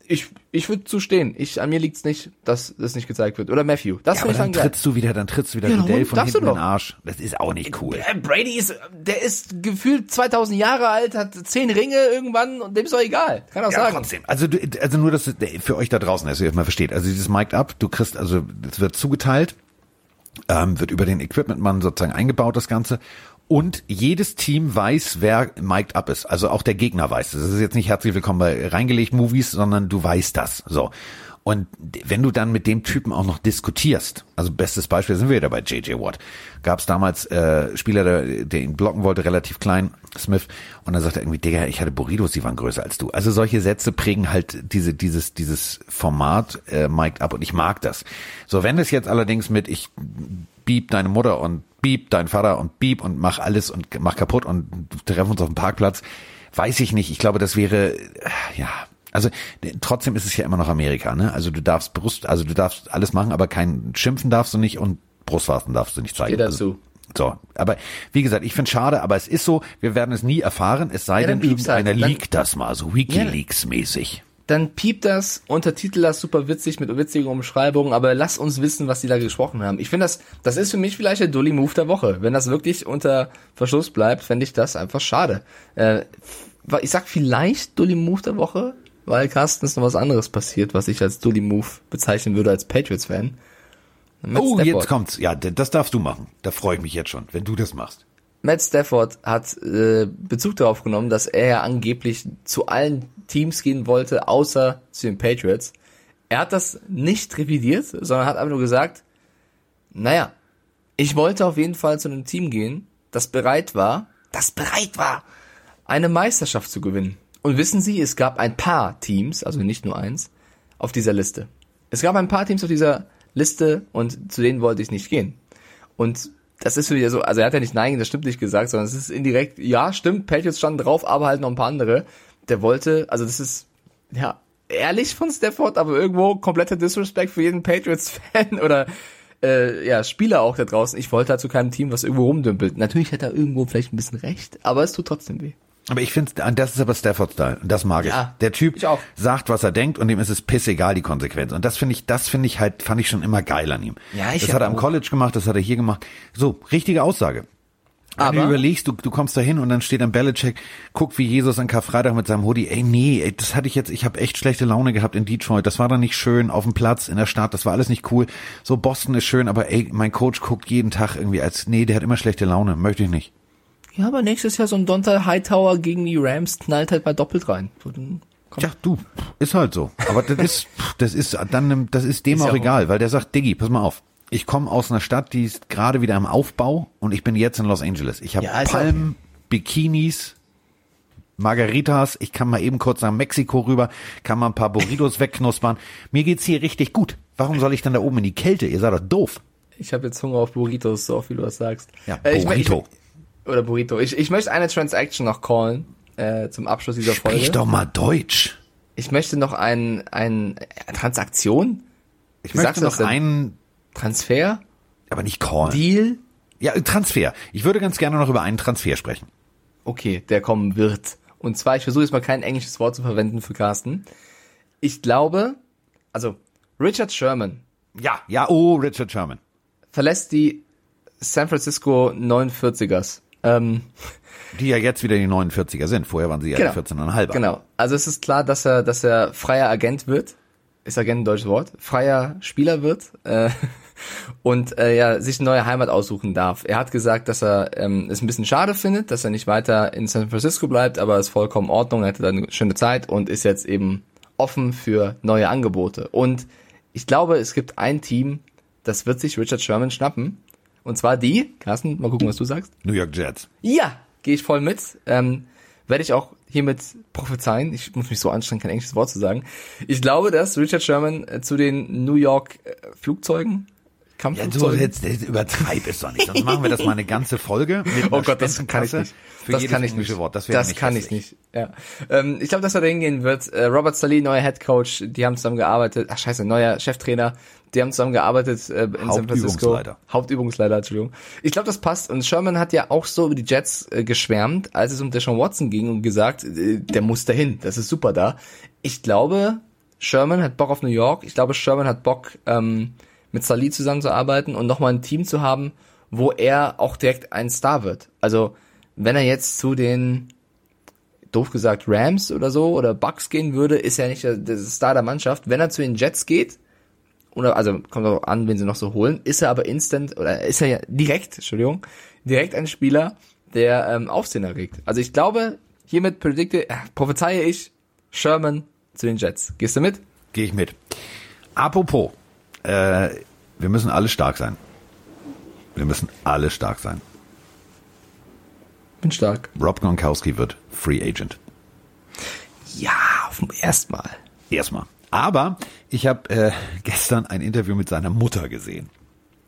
Speaker 4: ich, ich würde zustehen. Ich, an mir liegt's nicht, dass das nicht gezeigt wird. Oder Matthew. Das
Speaker 3: Ja, aber
Speaker 4: ich
Speaker 3: dann trittst du wieder, dann trittst du wieder
Speaker 4: Ja,
Speaker 3: Goodell von
Speaker 4: du
Speaker 3: hinten in den. Arsch. Das ist auch nicht cool.
Speaker 4: Äh, Brady ist, der ist gefühlt 2000 Jahre alt, hat zehn Ringe irgendwann und dem ist doch egal. Kann auch
Speaker 3: Ja,
Speaker 4: sagen.
Speaker 3: trotzdem. Also, du, also nur, dass es für euch da draußen, dass ihr das mal versteht. Also dieses Mic'd Up, du kriegst, also es wird zugeteilt, ähm, wird über den Equipmentmann sozusagen eingebaut, das Ganze. Und jedes Team weiß, wer mic'd up ist. Also auch der Gegner weiß. Das ist jetzt nicht herzlich willkommen bei reingelegt Movies, sondern du weißt das. So. Und wenn du dann mit dem Typen auch noch diskutierst, also bestes Beispiel sind wir wieder bei JJ Watt, gab es damals äh, Spieler, der, der ihn blocken wollte, relativ klein, Smith, und dann sagt er irgendwie, Digga, ich hatte Burritos, die waren größer als du. Also solche Sätze prägen halt diese, dieses, dieses Format äh, mic'd up und ich mag das. So, wenn es jetzt allerdings mit ich beep deine Mutter und beep dein Vater und beep und mach alles und mach kaputt und treffen uns auf dem Parkplatz, weiß ich nicht. Ich glaube, das wäre, äh, ja, also äh, trotzdem ist es ja immer noch Amerika, ne? Also du darfst Brust, also du darfst alles machen, aber kein Schimpfen darfst du nicht und Brustwarzen darfst du nicht zeigen.
Speaker 4: Steh dazu.
Speaker 3: Also, so, aber wie gesagt, ich finde schade, aber es ist so, wir werden es nie erfahren, es sei
Speaker 4: Ja,
Speaker 3: denn,
Speaker 4: halt.
Speaker 3: irgendeiner
Speaker 4: Dann-
Speaker 3: leakt das mal, so Wikileaks-mäßig.
Speaker 4: Dann piept das, untertitel das super witzig mit witzigen Umschreibungen, aber lass uns wissen, was die da gesprochen haben. Ich finde das, das ist für mich vielleicht der Dully Move der Woche. Wenn das wirklich unter Verschluss bleibt, fände ich das einfach schade. Äh, ich sag vielleicht Dully Move der Woche, weil Carsten ist noch was anderes passiert, was ich als Dully Move bezeichnen würde als Patriots-Fan.
Speaker 3: Oh,
Speaker 4: Stafford.
Speaker 3: jetzt kommt's. Ja, das darfst du machen. Da freue ich mich jetzt schon, wenn du das machst.
Speaker 4: Matt Stafford hat äh, Bezug darauf genommen, dass er ja angeblich zu allen Teams gehen wollte, außer zu den Patriots. Er hat das nicht revidiert, sondern hat einfach nur gesagt, naja, ich wollte auf jeden Fall zu einem Team gehen, das bereit war, das bereit war, eine Meisterschaft zu gewinnen. Und wissen Sie, es gab ein paar Teams, also nicht nur eins, auf dieser Liste. Es gab ein paar Teams auf dieser Liste und zu denen wollte ich nicht gehen. Und das ist wieder so, also er hat ja nicht nein, das stimmt nicht gesagt, sondern es ist indirekt, ja, stimmt, Patriots standen drauf, aber halt noch ein paar andere. Der wollte, also das ist, ja, ehrlich von Stafford, aber irgendwo kompletter Disrespect für jeden Patriots-Fan oder äh, ja, Spieler auch da draußen. Ich wollte halt zu keinem Team, was irgendwo rumdümpelt. Natürlich hat er irgendwo vielleicht ein bisschen recht, aber es tut trotzdem weh.
Speaker 3: Aber ich finde, das ist aber Stafford-Style. Und das mag
Speaker 4: Ja,
Speaker 3: ich. Der Typ
Speaker 4: ich
Speaker 3: sagt, was er denkt und dem ist es pissegal, die Konsequenz. Und das finde ich, das finde ich halt, fand ich schon immer geil an ihm.
Speaker 4: Ja, ich
Speaker 3: das hat er am. College gemacht, das hat er hier gemacht. So, richtige Aussage. Wenn
Speaker 4: Aber-
Speaker 3: du überlegst, du, du kommst da hin und dann steht am Belichick, guckt wie Jesus an Karfreitag mit seinem Hoodie, ey, nee, ey, das hatte ich jetzt, ich habe echt schlechte Laune gehabt in Detroit, das war dann nicht schön, auf dem Platz, in der Stadt, das war alles nicht cool. So, Boston ist schön, aber ey, mein Coach guckt jeden Tag irgendwie als, nee, der hat immer schlechte Laune, möchte ich nicht.
Speaker 4: Ja, aber nächstes Jahr so ein Donta Hightower gegen die Rams knallt halt mal doppelt rein. So,
Speaker 3: Ja, du, ist halt so. Aber das ist, das ist dann, das ist dem
Speaker 4: Ist
Speaker 3: auch
Speaker 4: ja auch-
Speaker 3: egal, weil der sagt, Diggi, pass mal auf. Ich komme aus einer Stadt, die ist gerade wieder im Aufbau und ich bin jetzt in Los Angeles. Ich habe
Speaker 4: Ja,
Speaker 3: Palmen, Bikinis, Margaritas. Ich kann mal eben kurz nach Mexiko rüber, kann mal ein paar Burritos wegknuspern. Mir geht's hier richtig gut. Warum soll ich dann da oben in die Kälte? Ihr seid doch doof.
Speaker 4: Ich habe jetzt Hunger auf Burritos, so oft wie du das sagst.
Speaker 3: Ja,
Speaker 4: Äh, ich mein,
Speaker 3: Burrito.
Speaker 4: Oder Burrito. Ich, ich möchte eine Transaction noch callen, äh, zum Abschluss dieser Folge.
Speaker 3: Sprich doch mal Deutsch.
Speaker 4: Ich möchte noch ein, ein äh, Transaktion?
Speaker 3: Ich
Speaker 4: Wie
Speaker 3: möchte noch einen,
Speaker 4: Transfer?
Speaker 3: aber nicht Call.
Speaker 4: Deal?
Speaker 3: Ja, Transfer. Ich würde ganz gerne noch über einen Transfer sprechen.
Speaker 4: Okay, der kommen wird. Und zwar, ich versuche jetzt mal kein englisches Wort zu verwenden für Carsten. Ich glaube, also Richard Sherman
Speaker 3: Ja, ja, oh, Richard Sherman.
Speaker 4: verlässt die San Francisco 49ers. Ähm,
Speaker 3: Die ja jetzt wieder die 49er sind. Vorher waren sie ja
Speaker 4: Genau.
Speaker 3: die 14,5.
Speaker 4: genau. Also es ist klar, dass er, dass er freier Agent wird. Ist Agent ein deutsches Wort? Freier Spieler wird. Äh, und äh, ja, sich eine neue Heimat aussuchen darf. Er hat gesagt, dass er ähm, es ein bisschen schade findet, dass er nicht weiter in San Francisco bleibt, aber es ist vollkommen in Ordnung, er hatte da eine schöne Zeit und ist jetzt eben offen für neue Angebote. Und ich glaube, es gibt ein Team, das wird sich Richard Sherman schnappen. Und zwar die, Carsten, mal gucken, was du sagst.
Speaker 3: New York Jets.
Speaker 4: Ja, gehe ich voll mit. Ähm, Werde ich auch hiermit prophezeien. Ich muss mich so anstrengen, kein englisches Wort zu sagen. Ich glaube, dass Richard Sherman äh, zu den New York äh, Flugzeugen,
Speaker 3: Ja, du jetzt, jetzt übertreib es doch nicht. Sonst machen wir das mal eine ganze Folge. Mit
Speaker 4: Oh Gott, das kann ich nicht.
Speaker 3: Für
Speaker 4: das kann ich nicht.
Speaker 3: Wort. Das,
Speaker 4: das
Speaker 3: nicht
Speaker 4: kann ich nicht. Ja. Ähm, ich glaube, dass er da hingehen wird. Äh, Robert Saleh, neuer Head Coach, die haben zusammen gearbeitet. Ach scheiße, neuer Cheftrainer. Die haben zusammen gearbeitet äh, in San Francisco.
Speaker 3: Hauptübungsleiter.
Speaker 4: Hauptübungsleiter, Entschuldigung. Ich glaube, das passt. Und Sherman hat ja auch so über die Jets äh, geschwärmt, als es um Deshaun Watson ging und gesagt, äh, der muss dahin. Das ist super da. Ich glaube, Sherman hat Bock auf New York. Ich glaube, Sherman hat Bock, ähm, mit Salih zusammenzuarbeiten und nochmal ein Team zu haben, wo er auch direkt ein Star wird. Also, wenn er jetzt zu den, doof gesagt, Rams oder so oder Bucks gehen würde, ist er nicht der, der Star der Mannschaft. Wenn er zu den Jets geht, also kommt auch an, wen sie noch so holen, ist er aber instant oder ist er ja direkt, Entschuldigung, direkt ein Spieler, der ähm, Aufsehen erregt. Also ich glaube, hiermit predikte, äh, prophezeie ich Sherman zu den Jets. Gehst du mit?
Speaker 3: Gehe ich mit. Apropos, äh, wir müssen alle stark sein. Wir müssen alle stark sein.
Speaker 4: Bin stark.
Speaker 3: Rob Gronkowski wird Free Agent.
Speaker 4: Ja, auf dem ersten Mal.
Speaker 3: Erstmal. Aber ich habe äh, gestern ein Interview mit seiner Mutter gesehen.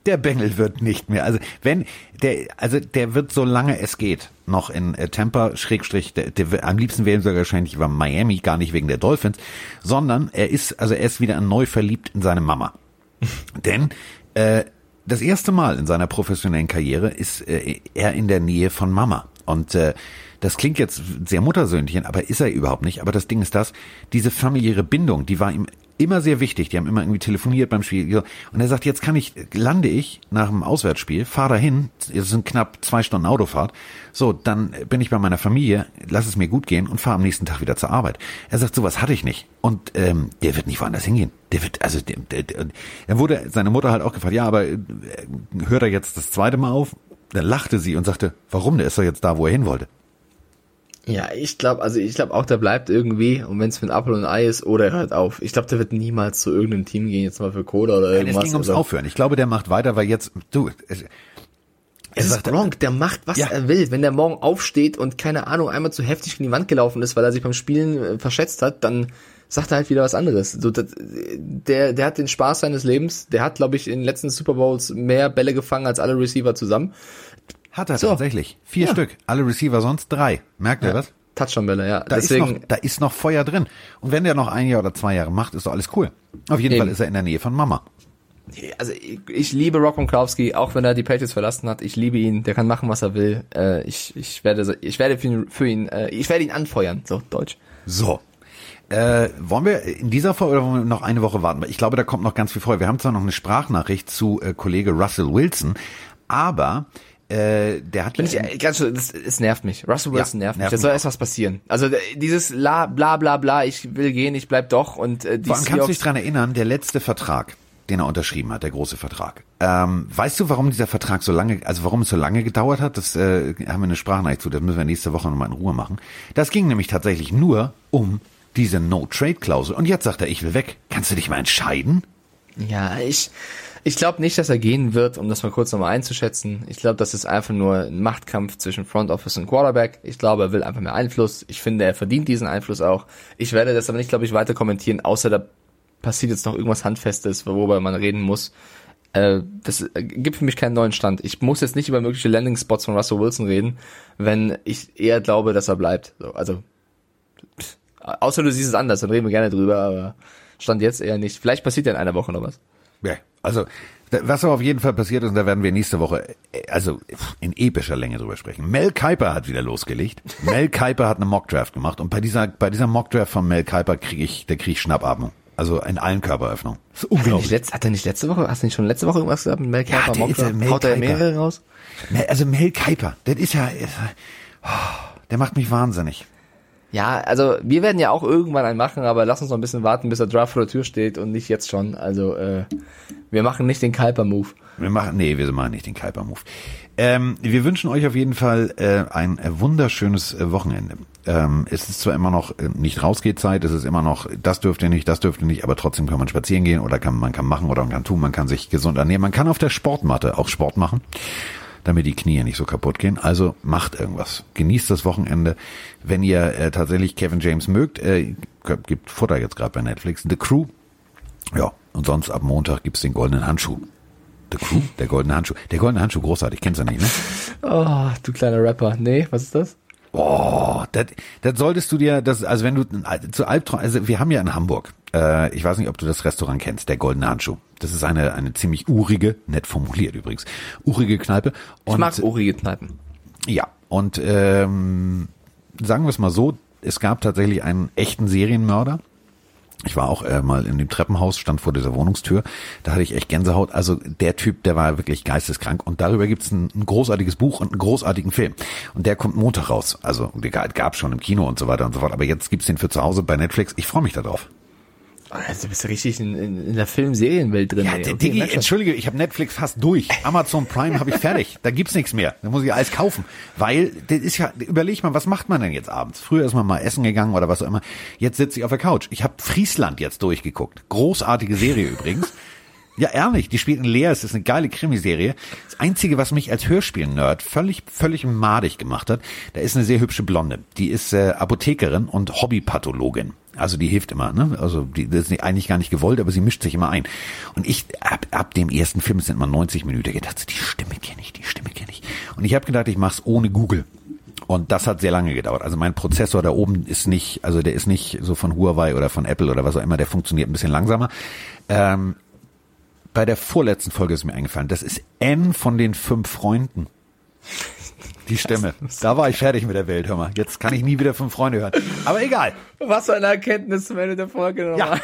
Speaker 3: Der Bengel wird nicht mehr. Also wenn der, also der wird so lange es geht noch in äh, Tampa Schrägstrich. Der, der, am liebsten wäre ihm sogar wahrscheinlich über Miami, gar nicht wegen der Dolphins, sondern er ist also er ist wieder neu verliebt in seine Mama. Denn äh, das erste Mal in seiner professionellen Karriere ist äh, er in der Nähe von Mama. Und äh, das klingt jetzt sehr Muttersöhnchen, aber ist er überhaupt nicht. Aber das Ding ist das, diese familiäre Bindung, die war ihm immer sehr wichtig. Die haben immer irgendwie telefoniert beim Spiel. Und er sagt, jetzt kann ich, lande ich nach dem Auswärtsspiel, fahre dahin, es sind knapp zwei Stunden Autofahrt. So, dann bin ich bei meiner Familie, lass es mir gut gehen und fahre am nächsten Tag wieder zur Arbeit. Er sagt, sowas hatte ich nicht. Und ähm, der wird nicht woanders hingehen. Der wird, also, der, der, der, dann wurde seine Mutter halt auch gefragt, ja, aber äh, hört er jetzt das zweite Mal auf? Dann lachte sie und sagte, warum? Der ist doch jetzt da, wo er hin wollte.
Speaker 4: Ja, ich glaube, also ich glaube auch, der bleibt irgendwie und wenn es ein Apfel und Ei ist oder er hört auf. Ich glaube, der wird niemals zu irgendeinem Team gehen, jetzt mal für Cola oder
Speaker 3: Es
Speaker 4: irgendwas.
Speaker 3: ging ums Aufhören. Ich glaube, der macht weiter, weil jetzt, du, es,
Speaker 4: Es ist
Speaker 3: sagt-
Speaker 4: Gronk, der macht, was
Speaker 3: Ja.
Speaker 4: er will. Wenn der morgen aufsteht und keine Ahnung, einmal zu heftig in die Wand gelaufen ist, weil er sich beim Spielen äh, verschätzt hat, dann sagt er halt wieder was anderes. So, das, der, der hat den Spaß seines Lebens. Der hat, glaube ich, in den letzten Super Bowls mehr Bälle gefangen als alle Receiver zusammen.
Speaker 3: Hat er
Speaker 4: So.
Speaker 3: tatsächlich. Vier
Speaker 4: Ja.
Speaker 3: Stück. Alle Receiver sonst drei. Merkt ihr das?
Speaker 4: Touchdown-Bälle, ja.
Speaker 3: Da
Speaker 4: Deswegen,
Speaker 3: ist noch, da ist noch Feuer drin. Und wenn der noch ein Jahr oder zwei Jahre macht, ist doch alles cool. Auf jeden
Speaker 4: Eben.
Speaker 3: Fall ist er in der Nähe von Mama.
Speaker 4: also ich, ich liebe Rock Gronkowski, auch wenn er die Patriots verlassen hat. Ich liebe ihn. Der kann machen, was er will. Äh, ich, ich werde, ich werde für ihn, für ihn äh, ich werde ihn anfeuern. So Deutsch.
Speaker 3: So. Äh, wollen wir in dieser Folge oder wollen wir noch eine Woche warten? Ich glaube, da kommt noch ganz viel vor. Wir haben zwar noch eine Sprachnachricht zu äh, Kollege Russell Wilson, aber äh, der hat
Speaker 4: Bin ich
Speaker 3: ja-
Speaker 4: ganz schön, das, es nervt mich. Russell Wilson
Speaker 3: Ja,
Speaker 4: nervt mich. Da soll erst was passieren. Also dieses la bla bla bla, ich will gehen, ich bleib doch und äh, die
Speaker 3: Vor allem kannst du dich dran erinnern, der letzte Vertrag, den er unterschrieben hat, der große Vertrag. Ähm, weißt du, warum dieser Vertrag so lange, also warum es so lange gedauert hat? Das äh, haben wir eine Sprachnachricht zu, das müssen wir nächste Woche nochmal in Ruhe machen. Das ging nämlich tatsächlich nur um diese No-Trade-Klausel. Und jetzt sagt er, ich will weg. Kannst du dich mal entscheiden?
Speaker 4: Ja, ich ich glaube nicht, dass er gehen wird, um das mal kurz nochmal einzuschätzen. Ich glaube, das ist einfach nur ein Machtkampf zwischen Front Office und Quarterback. Ich glaube, er will einfach mehr Einfluss. Ich finde, er verdient diesen Einfluss auch. Ich werde das aber nicht, glaube ich, weiter kommentieren, außer da passiert jetzt noch irgendwas Handfestes, worüber man reden muss. Äh, das äh, gibt für mich keinen neuen Stand. Ich muss jetzt nicht über mögliche Landing-Spots von Russell Wilson reden, wenn ich eher glaube, dass er bleibt. So, also, außer du siehst es anders, dann reden wir gerne drüber, aber Stand jetzt eher nicht. Vielleicht passiert ja in einer Woche noch was.
Speaker 3: Ja, also was aber auf jeden Fall passiert ist, und da werden wir nächste Woche äh, also in epischer Länge drüber sprechen. Mel Kiper hat wieder losgelegt. Mel Kiper hat eine Mockdraft gemacht und bei dieser bei dieser Mockdraft von Mel Kiper kriege ich, da kriege ich Schnappatmung. Also in allen Körperöffnungen. Das ist
Speaker 4: Hat er, nicht
Speaker 3: unglaublich.
Speaker 4: letzt, hat er nicht letzte Woche, hast du nicht schon letzte Woche irgendwas gesagt mit Mel
Speaker 3: Ja,
Speaker 4: Kiper?
Speaker 3: der ja Mel
Speaker 4: Haut er mehrere raus?
Speaker 3: Also Mel Kiper, das ist ja, ist, oh, der macht mich wahnsinnig.
Speaker 4: Ja, also wir werden ja auch irgendwann einen machen, aber lass uns noch ein bisschen warten, bis der Draft vor der Tür steht und nicht jetzt schon. Also äh, wir machen nicht den Kuiper-Move.
Speaker 3: Wir machen, nee, wir machen nicht den Kuiper-Move. Ähm, wir wünschen euch auf jeden Fall äh, ein äh, wunderschönes äh, Wochenende. Ähm, es ist zwar immer noch äh, nicht rausgeht-Zeit, es ist immer noch, das dürft ihr nicht, das dürft ihr nicht, aber trotzdem kann man spazieren gehen oder kann, man kann machen oder man kann tun, man kann sich gesund ernähren, man kann auf der Sportmatte auch Sport machen, damit die Knie nicht so kaputt gehen. Also macht irgendwas. Genießt das Wochenende. Wenn ihr äh, tatsächlich Kevin James mögt, äh, gibt Futter jetzt gerade bei Netflix. The Crew. Ja, und sonst ab Montag gibt's den goldenen Handschuh. The Crew, der goldene Handschuh. Der goldene Handschuh, großartig, kennst du nicht, ne?
Speaker 4: Oh, du kleiner Rapper. Nee, was ist das?
Speaker 3: Oh, das, das solltest du dir, das, also wenn du zu Albtraum, also wir haben ja in Hamburg, äh, ich weiß nicht, ob du das Restaurant kennst, der Goldene Handschuh. Das ist eine, eine ziemlich urige, nett formuliert übrigens, urige Kneipe. Und,
Speaker 4: Ich mag urige Kneipen.
Speaker 3: Ja, und ähm, sagen wir es mal so, es gab tatsächlich einen echten Serienmörder. Ich war auch äh, mal in dem Treppenhaus, stand vor dieser Wohnungstür. Da hatte ich echt Gänsehaut. Also der Typ, der war wirklich geisteskrank. Und darüber gibt's ein, ein großartiges Buch und einen großartigen Film. Und der kommt Montag raus. Also der gab schon im Kino und so weiter und so fort. Aber jetzt gibt's den für zu Hause bei Netflix. Ich freue mich darauf.
Speaker 4: Also du bist ja richtig in, in, in der Film-Serienwelt drin.
Speaker 3: Ja,
Speaker 4: ey. Okay,
Speaker 3: Diggi, entschuldige, ich habe Netflix fast durch. Amazon Prime habe ich fertig. Da gibt's nichts mehr. Da muss ich alles kaufen. Weil, das ist ja, überleg mal, was macht man denn jetzt abends? Früher ist man mal essen gegangen oder was auch immer. Jetzt sitze ich auf der Couch. Ich habe Friesland jetzt durchgeguckt. Großartige Serie übrigens. Ja, ehrlich, die spielt in Leer, es ist eine geile Krimiserie. Das Einzige, was mich als Hörspiel-Nerd völlig, völlig madig gemacht hat, da ist eine sehr hübsche Blonde. Die ist äh, Apothekerin und Hobbypathologin. Also die hilft immer, ne? Also die das ist eigentlich gar nicht gewollt, aber sie mischt sich immer ein. Und ich ab, ab dem ersten Film sind mal 90 Minuten gedacht, die Stimme kenne ich, die Stimme kenne ich. Und ich habe gedacht, ich mach's ohne Google. Und das hat sehr lange gedauert. Also mein Prozessor da oben ist nicht, also der ist nicht so von Huawei oder von Apple oder was auch immer, der funktioniert ein bisschen langsamer. Ähm, bei der vorletzten Folge ist mir eingefallen, das ist N von den fünf Freunden. Die Stimme. Da war ich fertig mit der Welt, hör mal. Jetzt kann ich nie wieder fünf Freunde hören. Aber egal.
Speaker 4: Was für eine Erkenntnis zum Ende der Folge
Speaker 3: Ja.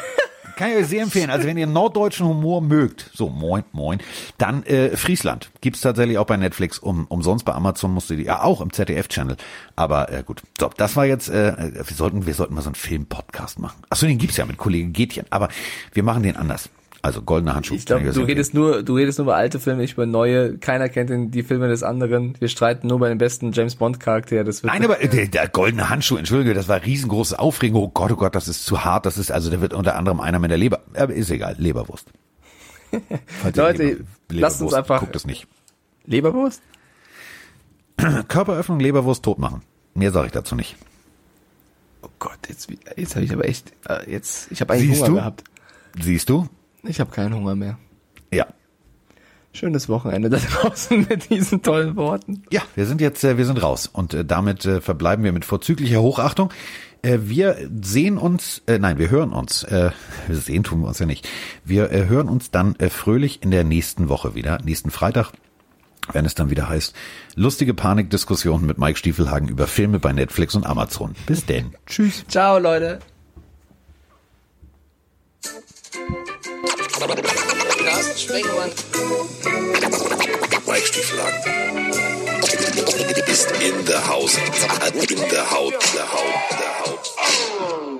Speaker 3: Kann ich euch sehr empfehlen. Also wenn ihr norddeutschen Humor mögt, so moin, moin, dann äh, Friesland. Gibt's tatsächlich auch bei Netflix. Um, umsonst bei Amazon musst du die, ja auch im ZDF-Channel. Aber äh, gut, so, das war jetzt, äh, wir sollten, wir sollten mal so einen Film-Podcast machen. Achso, den gibt's ja mit Kollege Getchen. Aber wir machen den anders. Also goldener Handschuh.
Speaker 4: Ich glaube, du redest nur, du redest nur über alte Filme, nicht über neue. Keiner kennt den, die Filme des anderen. Wir streiten nur bei dem besten James Bond Charakter. Das wird
Speaker 3: Nein, aber äh, der, der goldene Handschuh, entschuldige, das war riesengroße Aufregung. Oh Gott, oh Gott, das ist zu hart. Das ist, also da wird unter anderem einer mit der Leber, aber ist egal, Leberwurst.
Speaker 4: Leute,
Speaker 3: Leber-
Speaker 4: lasst uns einfach-
Speaker 3: Guckt es nicht.
Speaker 4: Leberwurst?
Speaker 3: Körperöffnung, Leberwurst, tot machen. Mehr sage ich dazu nicht.
Speaker 4: Oh Gott, jetzt, jetzt habe ich aber echt, äh, jetzt, ich habe eigentlich
Speaker 3: Siehst
Speaker 4: Hunger
Speaker 3: du?
Speaker 4: gehabt.
Speaker 3: Siehst du?
Speaker 4: Ich habe keinen Hunger mehr.
Speaker 3: Ja.
Speaker 4: Schönes Wochenende da draußen mit diesen tollen Worten.
Speaker 3: Ja, wir sind jetzt, äh, wir sind raus und äh, damit äh, verbleiben wir mit vorzüglicher Hochachtung. Wir sehen uns, äh, nein, wir hören uns. Äh, wir sehen tun wir uns ja nicht. Wir äh, hören uns dann äh, fröhlich in der nächsten Woche wieder, nächsten Freitag, wenn es dann wieder heißt, lustige Panikdiskussionen mit Mike Stiefelhagen über Filme bei Netflix und Amazon. Bis denn. Tschüss.
Speaker 4: Ciao, Leute.
Speaker 1: Carsten Sprengemann.
Speaker 2: Mike Stieflagen. Ist in der Haus. In der Haut. Der Haut. Der Haut.